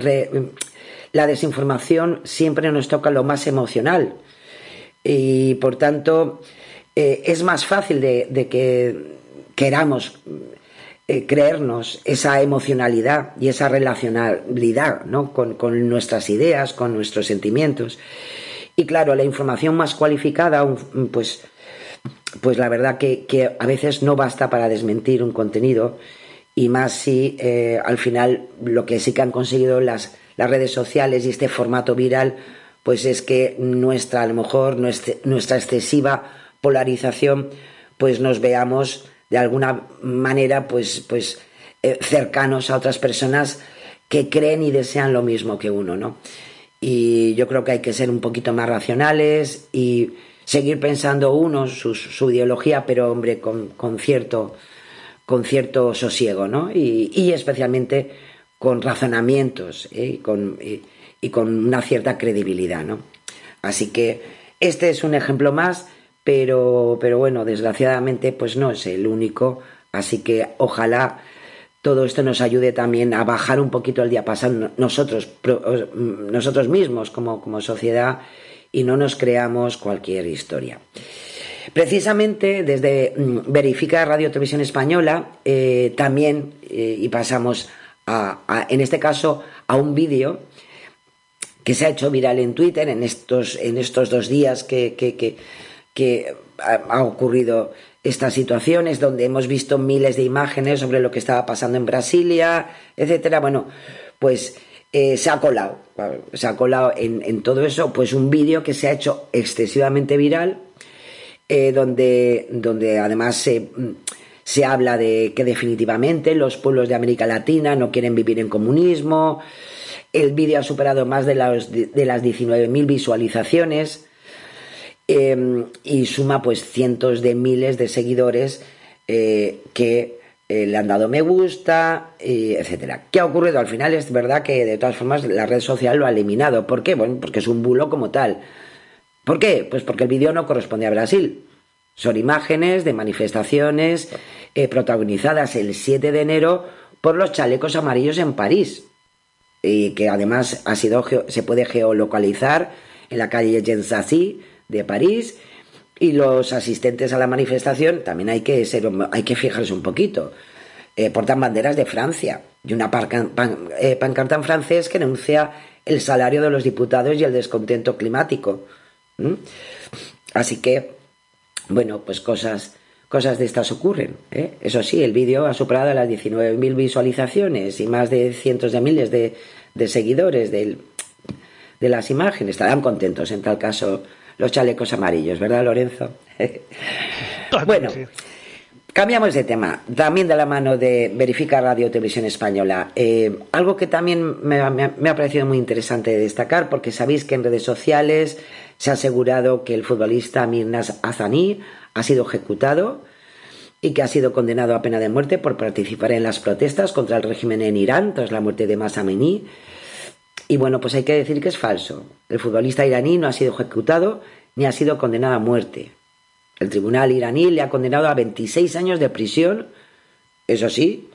la desinformación siempre nos toca lo más emocional y por tanto eh, es más fácil de, de que queramos eh, creernos esa emocionalidad y esa relacionalidad ¿no? con, con, nuestras ideas, con nuestros sentimientos. Y claro, la información más cualificada, pues, pues la verdad que, que a veces no basta para desmentir un contenido y más si eh, al final lo que sí que han conseguido las, las redes sociales y este formato viral, pues es que nuestra, a lo mejor, nuestra, nuestra excesiva polarización, pues nos veamos de alguna manera pues, pues eh, cercanos a otras personas que creen y desean lo mismo que uno, ¿no? Y yo creo que hay que ser un poquito más racionales y seguir pensando uno su, su ideología, pero hombre, con, con, cierto, con cierto sosiego, ¿no? Y, especialmente con razonamientos ¿eh? y, con, y, con una cierta credibilidad, ¿no? Así que este es un ejemplo más pero, pero bueno, desgraciadamente pues no es el único Así que ojalá todo esto nos ayude también a bajar un poquito el diapasón nosotros, nosotros mismos como, como sociedad y no nos creamos cualquier historia. Precisamente desde mm, Verifica Radio Televisión Española eh, también, eh, y pasamos a, en este caso, a un vídeo que se ha hecho viral en Twitter en estos, en estos dos días que, que, que, que ha ocurrido estas situaciones donde hemos visto miles de imágenes sobre lo que estaba pasando en Brasilia, etcétera. Bueno, pues eh, se ha colado, se ha colado en, en, todo eso, pues un vídeo que se ha hecho excesivamente viral, eh, donde, donde además se, se habla de que definitivamente los pueblos de América Latina no quieren vivir en comunismo. El vídeo ha superado más de las, de las 19.000 visualizaciones eh, y suma pues cientos de miles de seguidores eh, que eh, le han dado me gusta, etcétera. ¿Qué ha ocurrido? Al final es verdad que de todas formas la red social lo ha eliminado. ¿Por qué? Bueno, porque es un bulo como tal. ¿Por qué? Pues porque el vídeo no corresponde a Brasil. Son imágenes de manifestaciones eh, protagonizadas el 7 de enero por los chalecos amarillos en París y que además ha sido se puede geolocalizar en la calle Gensassi de París y los asistentes a la manifestación también hay que ser hay que fijarse un poquito eh, portan banderas de Francia y una pan, eh, francés que denuncia el salario de los diputados y el descontento climático Así que bueno pues cosas cosas de estas ocurren ¿eh? eso sí el vídeo ha superado las 19.000 visualizaciones y más de cientos de miles de, de seguidores del, de las imágenes estarán contentos en tal caso los chalecos amarillos, ¿verdad, Lorenzo? bueno, cambiamos de tema, también de la mano de Verifica Radio Televisión Española. Eh, algo que también me, me, me, ha parecido muy interesante destacar, porque sabéis que en redes sociales se ha asegurado que el futbolista Mirnas Azani ha sido ejecutado y que ha sido condenado a pena de muerte por participar en las protestas contra el régimen en Irán tras la muerte de Masameni. Y bueno, pues hay que decir que es falso. El futbolista iraní no ha sido ejecutado ni ha sido condenado a muerte. El tribunal iraní le ha condenado a 26 años de prisión, eso sí,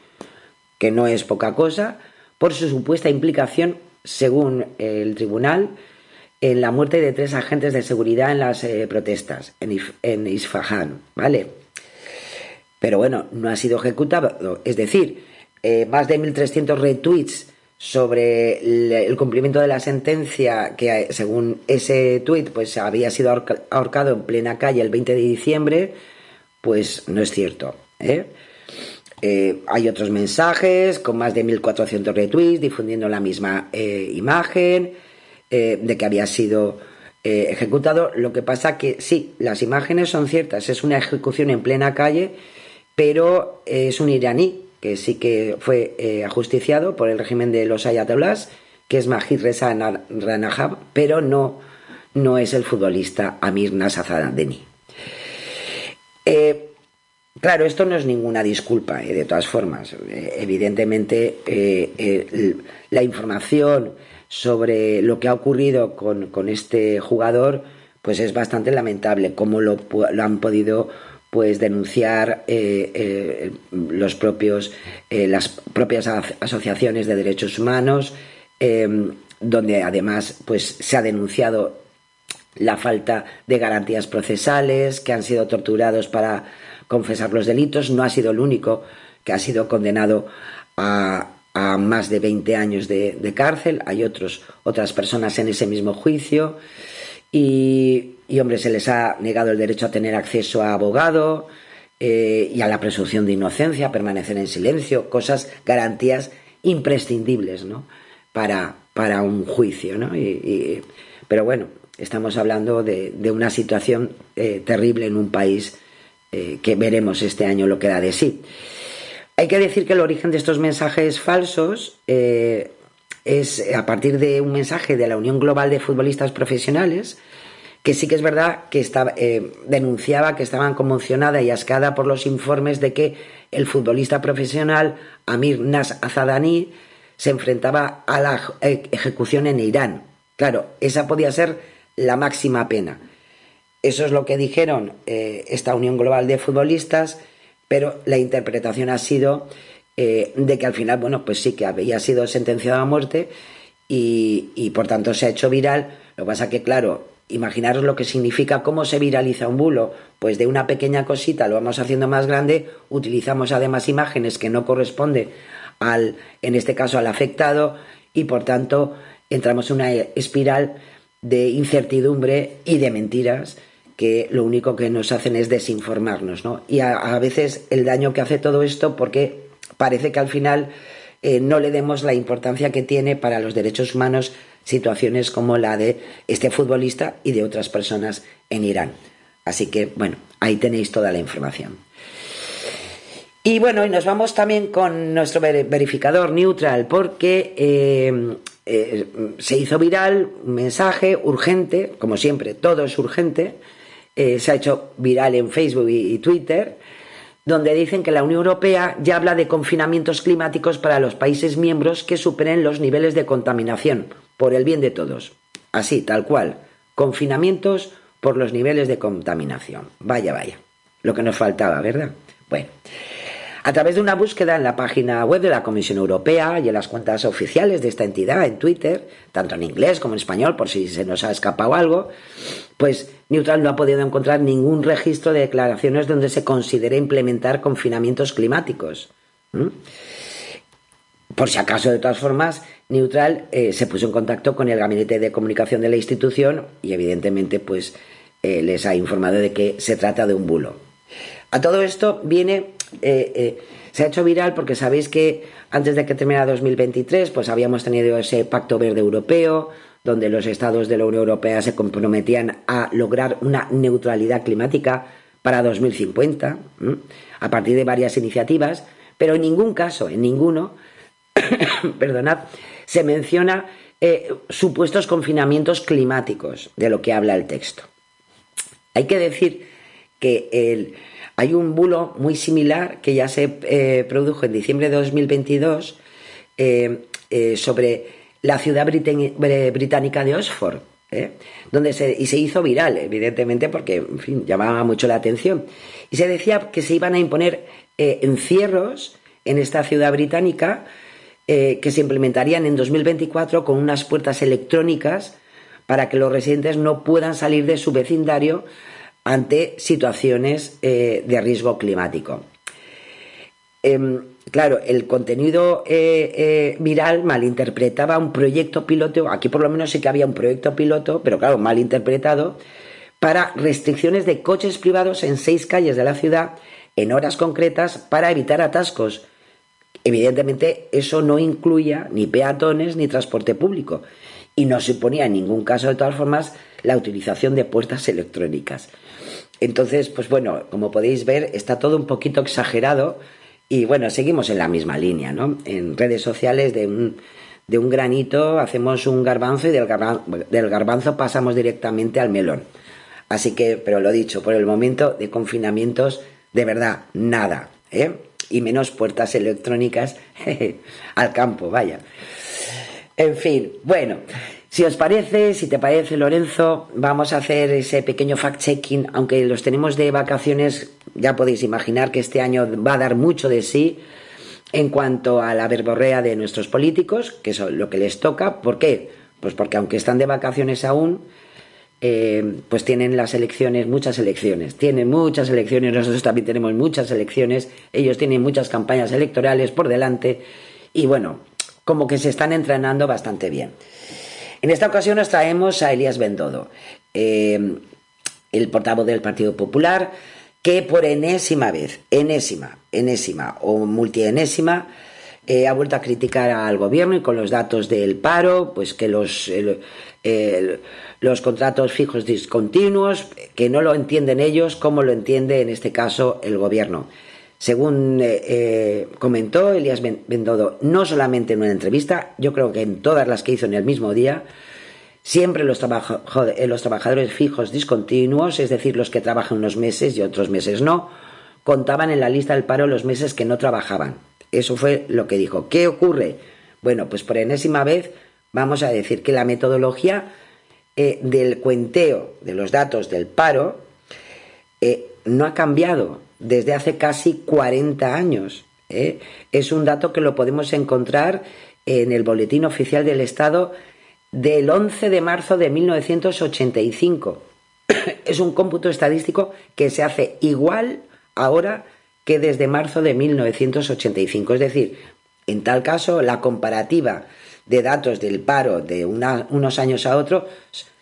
que no es poca cosa, por su supuesta implicación, según el tribunal, en la muerte de tres agentes de seguridad en las eh, protestas en, If Isfahan, ¿vale? Pero bueno, no ha sido ejecutado, es decir, eh, más de 1.300 retweets sobre el cumplimiento de la sentencia que según ese tuit pues había sido ahorcado en plena calle el 20 de diciembre pues no es cierto ¿eh? Eh, hay otros mensajes con más de 1400 retweets difundiendo la misma eh, imagen de que había sido ejecutado lo que pasa que sí las imágenes son ciertas es una ejecución en plena calle pero es un iraní que sí que fue eh, ajusticiado por el régimen de los ayatollahs, que es Mahir Reza Ranajab, pero no, no es el futbolista Amir Nasazadeni. Eh, claro, esto no es ninguna disculpa, eh, de todas formas. Eh, evidentemente, eh, eh, la información sobre lo que ha ocurrido con, con este jugador pues es bastante lamentable, cómo lo, lo han podido pues denunciar eh, eh, los propios eh, las propias asociaciones de derechos humanos eh, donde además pues se ha denunciado la falta de garantías procesales que han sido torturados para confesar los delitos. No ha sido el único que ha sido condenado a, a más de 20 años de, cárcel hay otros otras personas en ese mismo juicio y y hombre, se les ha negado el derecho a tener acceso a abogado eh, y a la presunción de inocencia, permanecer en silencio, cosas, garantías imprescindibles ¿no? para, para un juicio. ¿no? Y, pero bueno, estamos hablando de, de una situación eh, terrible en un país eh, que veremos este año lo que da de sí. Hay que decir que el origen de estos mensajes falsos eh, es a partir de un mensaje de la Unión Global de Futbolistas Profesionales, que sí que es verdad que eh, denunciaba que estaban conmocionada y ascada por los informes de que el futbolista profesional Amir Nas Azadani se enfrentaba a la ejecución en Irán. Claro, esa podía ser la máxima pena. Eso es lo que dijeron eh, esta Unión Global de Futbolistas pero la interpretación ha sido eh, de que al final, bueno, pues sí que había sido sentenciado a muerte y, y por tanto se ha hecho viral. Lo que pasa que, claro, imaginaros lo que significa cómo se viraliza un bulo. Pues de una pequeña cosita lo vamos haciendo más grande, utilizamos además imágenes que no corresponde al, en este caso, al afectado y por tanto entramos en una espiral de incertidumbre y de mentiras que lo único que nos hacen es desinformarnos, ¿no? Y a, veces el daño que hace todo esto porque parece que al final eh, no le demos la importancia que tiene para los derechos humanos situaciones como la de este futbolista y de otras personas en Irán. Así que, bueno, ahí tenéis toda la información. Y bueno, y nos vamos también con nuestro verificador neutral, porque eh, eh, se hizo viral un mensaje urgente, como siempre, todo es urgente, eh, se ha hecho viral en Facebook y, y Twitter, donde dicen que la Unión Europea ya habla de confinamientos climáticos para los países miembros que superen los niveles de contaminación, por el bien de todos. Así, tal cual, confinamientos por los niveles de contaminación. Vaya, vaya, lo que nos faltaba, ¿verdad? Bueno. A través de una búsqueda en la página web de la Comisión Europea y en las cuentas oficiales de esta entidad en Twitter, tanto en inglés como en español, por si se nos ha escapado algo, pues Neutral no ha podido encontrar ningún registro de declaraciones donde se considere implementar confinamientos climáticos. Por si acaso, de todas formas, Neutral eh, se puso en contacto con el gabinete de comunicación de la institución y, evidentemente, pues eh, les ha informado de que se trata de un bulo. A todo esto viene eh, eh, se ha hecho viral porque sabéis que antes de que terminara 2023, pues habíamos tenido ese pacto verde europeo, donde los estados de la Unión Europea se comprometían a lograr una neutralidad climática para 2050, ¿m? a partir de varias iniciativas, pero en ningún caso, en ninguno, perdonad, se menciona eh, supuestos confinamientos climáticos de lo que habla el texto. Hay que decir que el, hay un bulo muy similar que ya se eh, produjo en diciembre de 2022 eh, eh, sobre la ciudad británica de Oxford, donde y se hizo viral, evidentemente, porque llamaba mucho la atención. Y se decía que se iban a imponer encierros en esta ciudad británica que se implementarían en 2024 con unas puertas electrónicas para que los residentes no puedan salir de su vecindario ante situaciones eh, de riesgo climático. Eh, claro, el contenido eh, eh, viral malinterpretaba un proyecto piloto, aquí por lo menos sí que había un proyecto piloto, pero claro, mal interpretado, para restricciones de coches privados en seis calles de la ciudad en horas concretas para evitar atascos. Evidentemente, eso no incluía ni peatones ni transporte público y no suponía en ningún caso, de todas formas, la utilización de puertas electrónicas. Entonces, pues bueno, como podéis ver, está todo un poquito exagerado y bueno, seguimos en la misma línea, ¿no? En redes sociales de un, de un granito hacemos un garbanzo y del garbanzo, del garbanzo pasamos directamente al melón. Así que, pero lo dicho, por el momento de confinamientos, de verdad, nada, ¿eh? Y menos puertas electrónicas al campo, vaya. En fin, bueno, si os parece, si te parece, Lorenzo, vamos a hacer ese pequeño fact-checking, aunque los tenemos de vacaciones, ya podéis imaginar que este año va a dar mucho de sí en cuanto a la verborrea de nuestros políticos, que es lo que les toca. ¿Por qué? Pues porque aunque están de vacaciones aún, eh, pues tienen las elecciones, muchas elecciones, tienen muchas elecciones, nosotros también tenemos muchas elecciones, ellos tienen muchas campañas electorales por delante y bueno, como que se están entrenando bastante bien. En esta ocasión nos traemos a Elías Bendodo, eh, el portavoz del Partido Popular, que por enésima vez, enésima, enésima o multienésima, eh, ha vuelto a criticar al gobierno y con los datos del paro, pues que los, los contratos fijos discontinuos, que no lo entienden ellos, como lo entiende en este caso el gobierno. Según eh, eh, comentó Elías Bendodo, no solamente en una entrevista, yo creo que en todas las que hizo en el mismo día, siempre los, joder, los trabajadores fijos discontinuos, es decir, los que trabajan unos meses y otros meses no, contaban en la lista del paro los meses que no trabajaban. Eso fue lo que dijo. ¿Qué ocurre? Bueno, pues por enésima vez vamos a decir que la metodología eh, del cuenteo de los datos del paro eh, no ha cambiado desde hace casi 40 años. ¿eh? Es un dato que lo podemos encontrar en el Boletín Oficial del Estado del 11 de marzo de 1985. es un cómputo estadístico que se hace igual ahora que desde marzo de 1985. Es decir, en tal caso, la comparativa de datos del paro de unos años a otros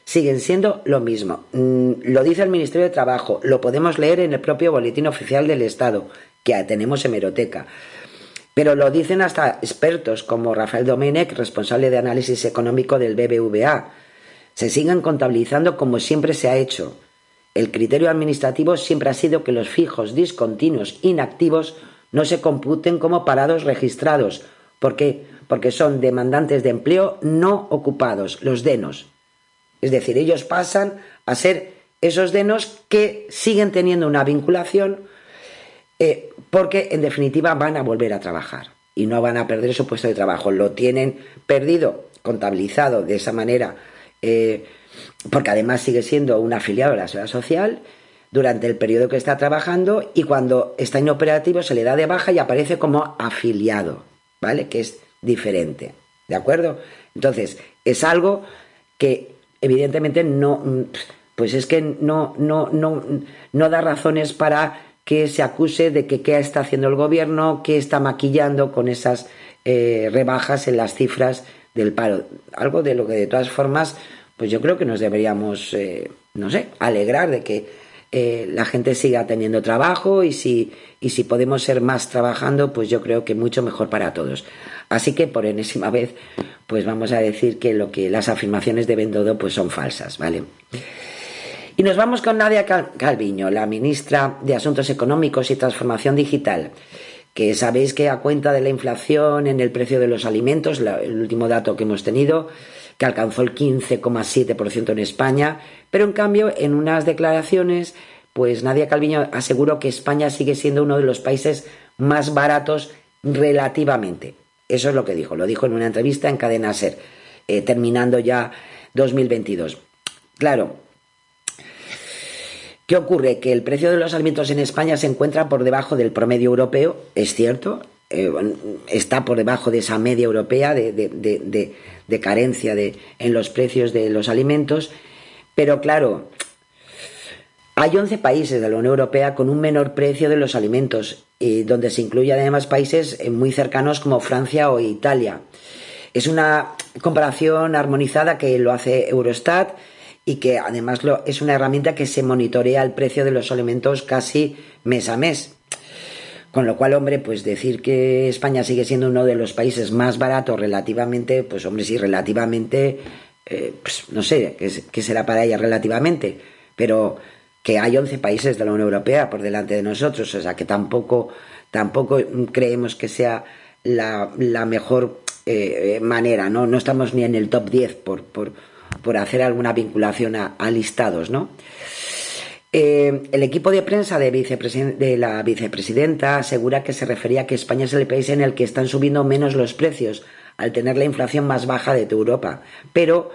siguen siendo lo mismo. Mm, lo dice el Ministerio de Trabajo, lo podemos leer en el propio Boletín Oficial del Estado, que tenemos hemeroteca. Pero lo dicen hasta expertos como Rafael Domenech, responsable de análisis económico del BBVA. Se siguen contabilizando como siempre se ha hecho. El criterio administrativo siempre ha sido que los fijos discontinuos inactivos no se computen como parados registrados. ¿Por qué? Porque son demandantes de empleo no ocupados, los denos. Es decir, ellos pasan a ser esos denos que siguen teniendo una vinculación eh, porque en definitiva van a volver a trabajar y no van a perder su puesto de trabajo. Lo tienen perdido, contabilizado de esa manera, eh, porque además sigue siendo un afiliado de la seguridad social durante el periodo que está trabajando y cuando está inoperativo se le da de baja y aparece como afiliado, ¿vale? Que es diferente, ¿de acuerdo? Entonces, es algo que evidentemente no, pues es que no, no, no, no da razones para que se acuse de que qué está haciendo el gobierno, que está maquillando con esas eh, rebajas en las cifras del paro. Algo de lo que de todas formas, pues yo creo que nos deberíamos, eh, no sé, alegrar de que eh, la gente siga teniendo trabajo y si, y si podemos ser más trabajando, pues yo creo que mucho mejor para todos. Así que por enésima vez, pues vamos a decir que lo que las afirmaciones de Bendodo pues son falsas, ¿vale? Y nos vamos con Nadia Calviño, la ministra de Asuntos Económicos y Transformación Digital, que sabéis que a cuenta de la inflación en el precio de los alimentos, el último dato que hemos tenido, que alcanzó el 15,7% en España, pero en cambio en unas declaraciones, pues Nadia Calviño aseguró que España sigue siendo uno de los países más baratos relativamente. Eso es lo que dijo, lo dijo en una entrevista en Cadena Ser, eh, terminando ya 2022. Claro, ¿qué ocurre? Que el precio de los alimentos en España se encuentra por debajo del promedio europeo, es cierto, eh, está por debajo de esa media europea de, de carencia de, en los precios de los alimentos, pero claro, hay 11 países de la Unión Europea con un menor precio de los alimentos, y donde se incluyen además países eh, muy cercanos como Francia o Italia. Es una comparación armonizada que lo hace Eurostat y que además es una herramienta que se monitorea el precio de los alimentos casi mes a mes. Con lo cual, hombre, pues decir que España sigue siendo uno de los países más baratos relativamente, pues hombre, sí, relativamente, eh, pues no sé, ¿qué, será para ella relativamente? Pero que hay 11 países de la Unión Europea por delante de nosotros, o sea que tampoco, tampoco creemos que sea la, mejor eh, manera, ¿no? No estamos ni en el top 10 por, por, por hacer alguna vinculación a, a listados, ¿no? Eh, el equipo de prensa de, de, la vicepresidenta asegura que se refería a que España es el país en el que están subiendo menos los precios al tener la inflación más baja de Europa. Pero,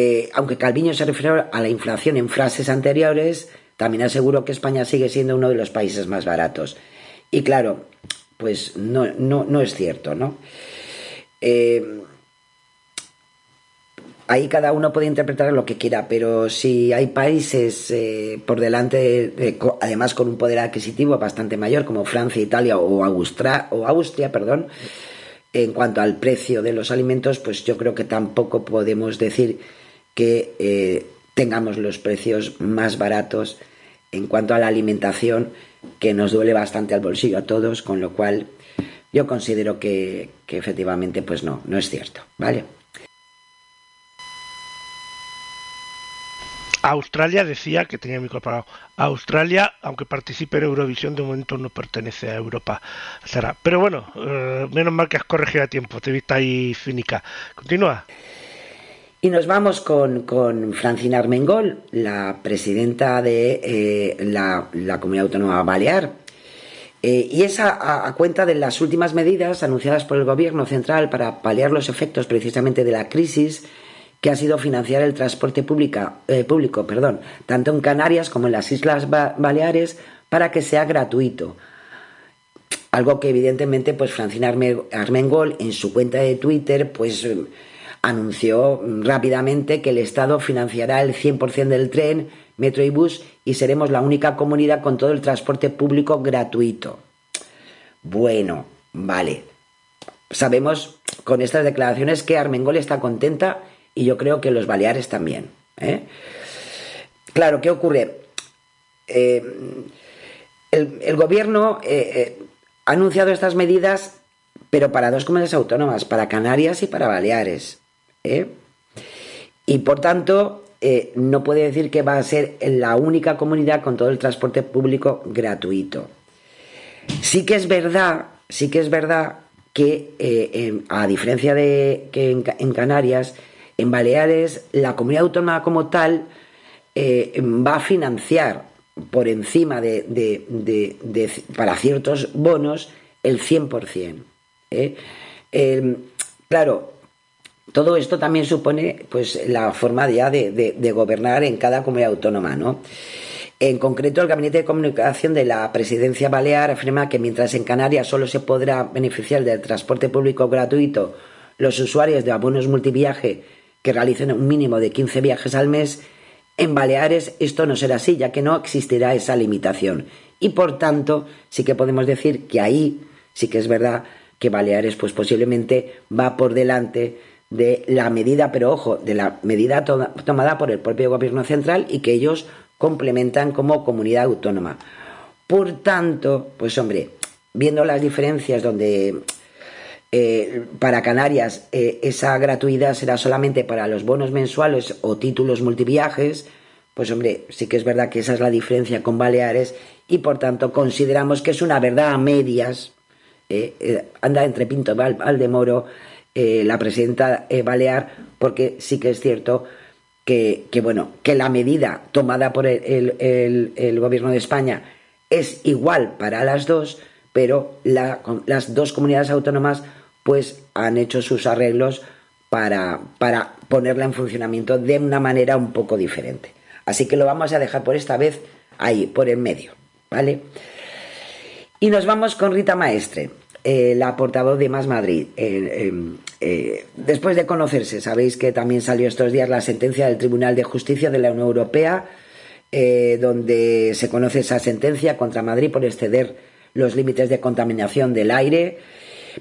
eh, aunque Calviño se refirió a la inflación en frases anteriores, también aseguró que España sigue siendo uno de los países más baratos. Y claro, pues no, no, no es cierto, ¿no? Eh, ahí cada uno puede interpretar lo que quiera, pero si hay países eh, por delante, además con un poder adquisitivo bastante mayor, como Francia, Italia o, Austria, o Austria, perdón, en cuanto al precio de los alimentos, pues yo creo que tampoco podemos decir que eh, tengamos los precios más baratos en cuanto a la alimentación, que nos duele bastante al bolsillo a todos, con lo cual yo considero que, efectivamente pues no, no es cierto, ¿vale? Australia decía que tenía micro apagado. Australia, aunque participe en Eurovisión, de momento no pertenece a Europa. Será. Pero bueno, eh, menos mal que has corregido a tiempo. Te viste ahí finica. Continúa. Y nos vamos con, con Francina Armengol, la presidenta de eh, la, Comunidad Autónoma Balear. Eh, y es a, cuenta de las últimas medidas anunciadas por el Gobierno central para paliar los efectos precisamente de la crisis que ha sido financiar el transporte pública, eh, público, perdón, tanto en Canarias como en las Islas Baleares, para que sea gratuito. Algo que evidentemente pues Francina Armengol en su cuenta de Twitter pues anunció rápidamente que el Estado financiará el 100% del tren, metro y bus y seremos la única comunidad con todo el transporte público gratuito. Bueno, vale. Sabemos con estas declaraciones que Armengol está contenta y yo creo que los Baleares también. ¿eh? Claro, ¿qué ocurre? Eh, el, gobierno eh, ha anunciado estas medidas, pero para dos comunidades autónomas, para Canarias y para Baleares. Y por tanto, no puede decir que va a ser la única comunidad con todo el transporte público gratuito. Sí que es verdad, sí que es verdad que a diferencia de que en Canarias, en Baleares la comunidad autónoma como tal eh, va a financiar por encima de, para ciertos bonos el 100%. ¿eh? claro, todo esto también supone pues, la forma ya de, gobernar en cada comunidad autónoma. ¿no? En concreto, el Gabinete de Comunicación de la Presidencia Balear afirma que mientras en Canarias solo se podrá beneficiar del transporte público gratuito los usuarios de abonos multiviaje que realicen un mínimo de 15 viajes al mes, en Baleares esto no será así, ya que no existirá esa limitación. Y por tanto, sí que podemos decir que ahí sí que es verdad que Baleares pues posiblemente va por delante de la medida, pero ojo, de la medida tomada por el propio gobierno central y que ellos complementan como comunidad autónoma. Por tanto, pues hombre, viendo las diferencias donde eh, para Canarias eh, esa gratuidad será solamente para los bonos mensuales o títulos multiviajes, pues hombre, sí que es verdad que esa es la diferencia con Baleares y por tanto consideramos que es una verdad a medias. Eh, anda entre Pinto y Valdemoro la presidenta Balear, porque sí que es cierto que, bueno, que la medida tomada por el, gobierno de España es igual para las dos, pero las dos comunidades autónomas pues han hecho sus arreglos para, para ponerla en funcionamiento de una manera un poco diferente. Así que lo vamos a dejar por esta vez ahí, por el medio, ¿vale? Y nos vamos con Rita Maestre, eh, la portavoz de Más Madrid. Eh, eh, después de conocerse, sabéis que también salió estos días la sentencia del Tribunal de Justicia de la Unión Europea, donde se conoce esa sentencia contra Madrid por exceder los límites de contaminación del aire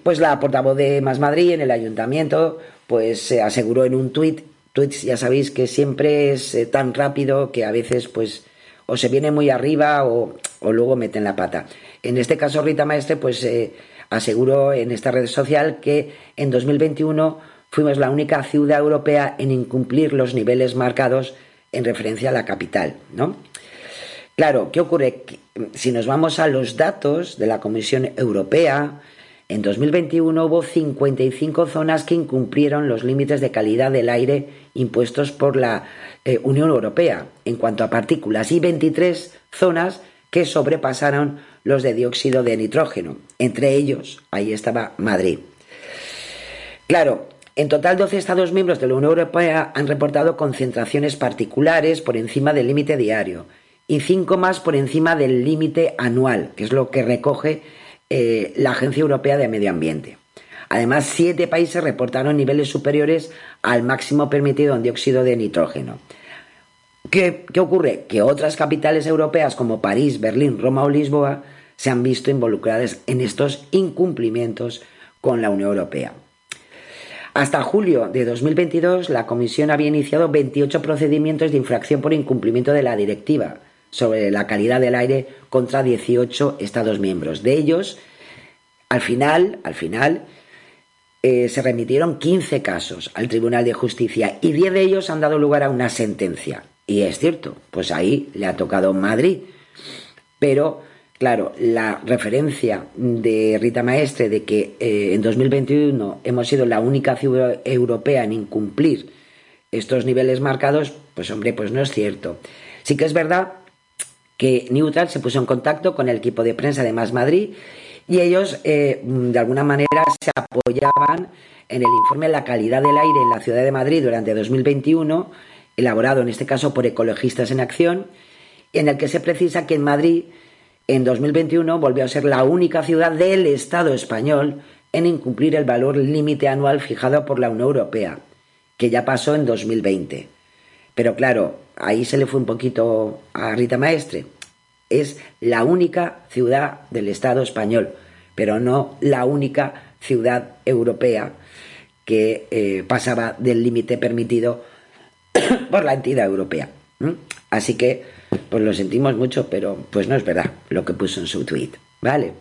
pues la portavoz de Más Madrid en el ayuntamiento pues se aseguró en un tuit, tuits ya sabéis que siempre es tan rápido que a veces pues o se viene muy arriba o, luego meten la pata. En este caso Rita Maestre pues aseguró en esta red social que en 2021 fuimos la única ciudad europea en incumplir los niveles marcados en referencia a la capital, ¿no? Claro, ¿qué ocurre? Si nos vamos a los datos de la Comisión Europea, en 2021 hubo 55 zonas que incumplieron los límites de calidad del aire impuestos por la eh, Unión Europea en cuanto a partículas y 23 zonas que sobrepasaron los de dióxido de nitrógeno. Entre ellos, ahí estaba Madrid. Claro, en total 12 Estados miembros de la Unión Europea han reportado concentraciones particulares por encima del límite diario y 5 más por encima del límite anual, que es lo que recoge eh, la Agencia Europea de Medio Ambiente. Además, siete países reportaron niveles superiores al máximo permitido en dióxido de nitrógeno. ¿Qué, ¿Qué, ocurre? Que otras capitales europeas como París, Berlín, Roma o Lisboa se han visto involucradas en estos incumplimientos con la Unión Europea. Hasta julio de 2022, la Comisión había iniciado 28 procedimientos de infracción por incumplimiento de la directiva, sobre la calidad del aire contra 18 Estados miembros. De ellos, al final, al final, eh, se remitieron 15 casos al Tribunal de Justicia y 10 de ellos han dado lugar a una sentencia. Y es cierto, pues ahí le ha tocado Madrid. Pero, claro, la referencia de Rita Maestre de que eh, en 2021 hemos sido la única ciudad europea en incumplir estos niveles marcados, pues hombre, pues no es cierto. Sí que es verdad que Neutral se puso en contacto con el equipo de prensa de Más Madrid y ellos eh, de alguna manera se apoyaban en el informe La calidad del aire en la ciudad de Madrid durante 2021, elaborado en este caso por Ecologistas en Acción, en el que se precisa que en Madrid En 2021 volvió a ser la única ciudad del Estado español en incumplir el valor límite anual fijado por la Unión Europea, que ya pasó en 2020. Pero claro, ahí se le fue un poquito a Rita Maestre. Es la única ciudad del Estado español, pero no la única ciudad europea que eh, pasaba del límite permitido por la entidad europea. Así que, pues lo sentimos mucho, pero pues no es verdad lo que puso en su tweet, ¿vale?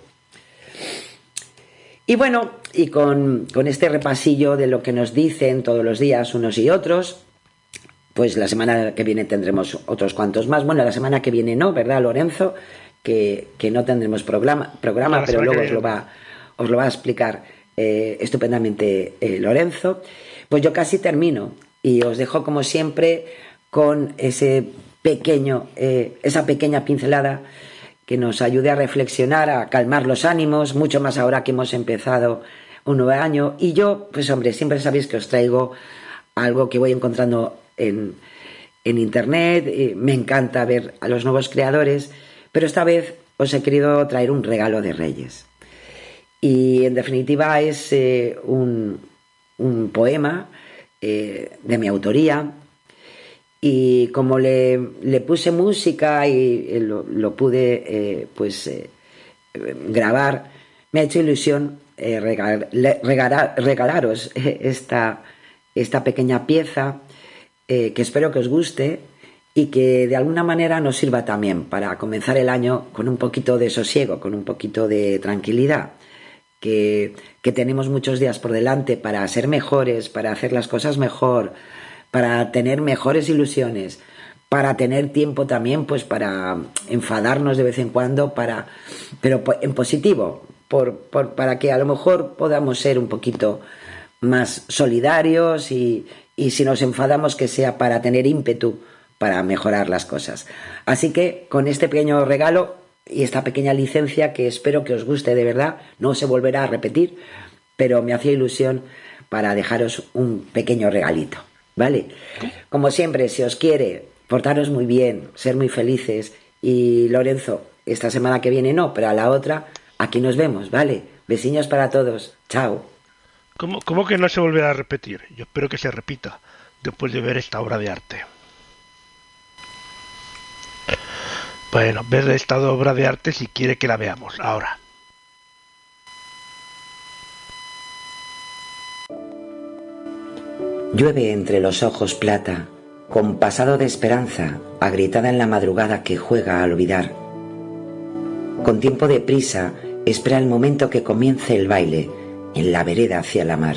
Y bueno, y con, con este repasillo de lo que nos dicen todos los días unos y otros, pues la semana que viene tendremos otros cuantos más. Bueno, la semana que viene no, ¿verdad, Lorenzo? Que, que no tendremos programa, programa pero luego os lo, va, os lo va a explicar eh, estupendamente eh, Lorenzo. Pues yo casi termino y os dejo como siempre con ese pequeño, eh, esa pequeña pincelada que nos ayude a reflexionar, a calmar los ánimos, mucho más ahora que hemos empezado un nuevo año. Y yo, pues hombre, siempre sabéis que os traigo algo que voy encontrando en, en Internet, me encanta ver a los nuevos creadores, pero esta vez os he querido traer un regalo de Reyes. Y en definitiva es eh, un, un, poema eh, de mi autoría. Y como le, le puse música y eh, lo, pude eh, pues eh, grabar, me ha hecho ilusión regal, regalar, regalaros esta, esta pequeña pieza que espero que os guste y que de alguna manera nos sirva también para comenzar el año con un poquito de sosiego, con un poquito de tranquilidad que, que tenemos muchos días por delante para ser mejores, para hacer las cosas mejor, para tener mejores ilusiones, para tener tiempo también, pues para enfadarnos de vez en cuando, para, pero en positivo, por, por, para que a lo mejor podamos ser un poquito más solidarios y, y si nos enfadamos que sea para tener ímpetu para mejorar las cosas. Así que con este pequeño regalo y esta pequeña licencia que espero que os guste de verdad, no se volverá a repetir, pero me hacía ilusión para dejaros un pequeño regalito, ¿vale? Como siempre, si os quiere, portaros muy bien, ser muy felices y Lorenzo, esta semana que viene no, pero a la otra, aquí nos vemos, ¿vale? Besiños para todos, chao. ¿Cómo, ¿Cómo que no se volverá a repetir? Yo espero que se repita después de ver esta obra de arte. Bueno, ver esta obra de arte si quiere que la veamos ahora. Llueve entre los ojos plata, con pasado de esperanza, agrietada en la madrugada que juega al olvidar. Con tiempo de prisa, espera el momento que comience el baile en la vereda hacia la mar.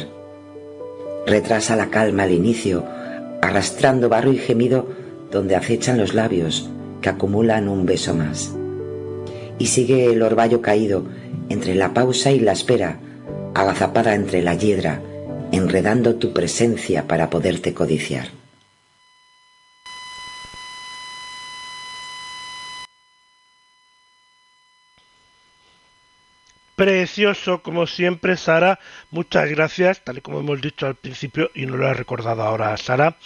Retrasa la calma al inicio, arrastrando barro y gemido donde acechan los labios, que acumulan un beso más. Y sigue el orvallo caído entre la pausa y la espera, agazapada entre la hiedra, enredando tu presencia para poderte codiciar. Precioso, como siempre, Sara. Muchas gracias, tal y como hemos dicho al principio y no lo he recordado ahora, Sara.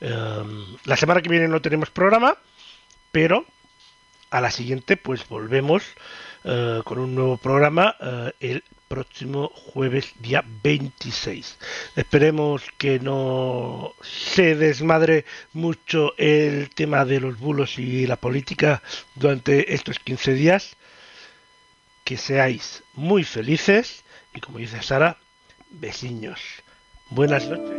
Eh, la semana que viene no tenemos programa, pero a la siguiente pues volvemos uh, con un nuevo programa uh, el próximo jueves día 26. Esperemos que no se desmadre mucho el tema de los bulos y la política durante estos 15 días. Que seáis muy felices y como dice Sara, besiños. Buenas noches.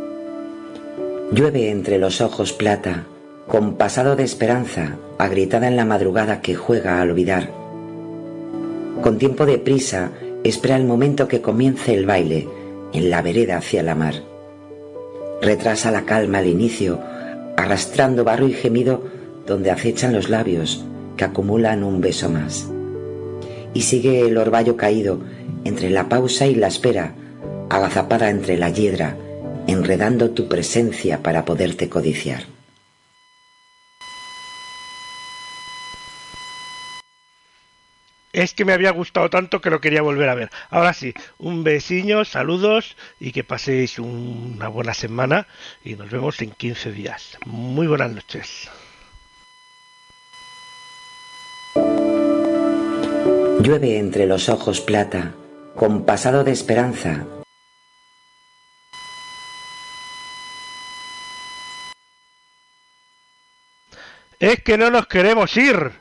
Llueve entre los ojos plata con pasado de esperanza, agrietada en la madrugada que juega al olvidar. Con tiempo de prisa, espera el momento que comience el baile en la vereda hacia la mar. Retrasa la calma al inicio, arrastrando barro y gemido donde acechan los labios que acumulan un beso más. Y sigue el orvallo caído entre la pausa y la espera, agazapada entre la hiedra, enredando tu presencia para poderte codiciar. Es que me había gustado tanto que lo quería volver a ver. Ahora sí, un besiño, saludos y que paséis una buena semana y nos vemos en 15 días. Muy buenas noches. llueve entre los ojos plata, con pasado de esperanza. Es que no nos queremos ir.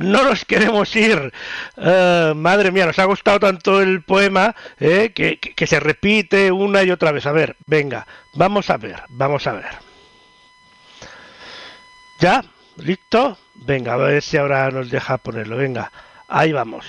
No nos queremos ir. Eh, madre mía, nos ha gustado tanto el poema eh, que, que, que se repite una y otra vez. A ver, venga, vamos a ver, vamos a ver. ¿Ya? ¿Listo? Venga, a ver si ahora nos deja ponerlo. Venga, ahí vamos.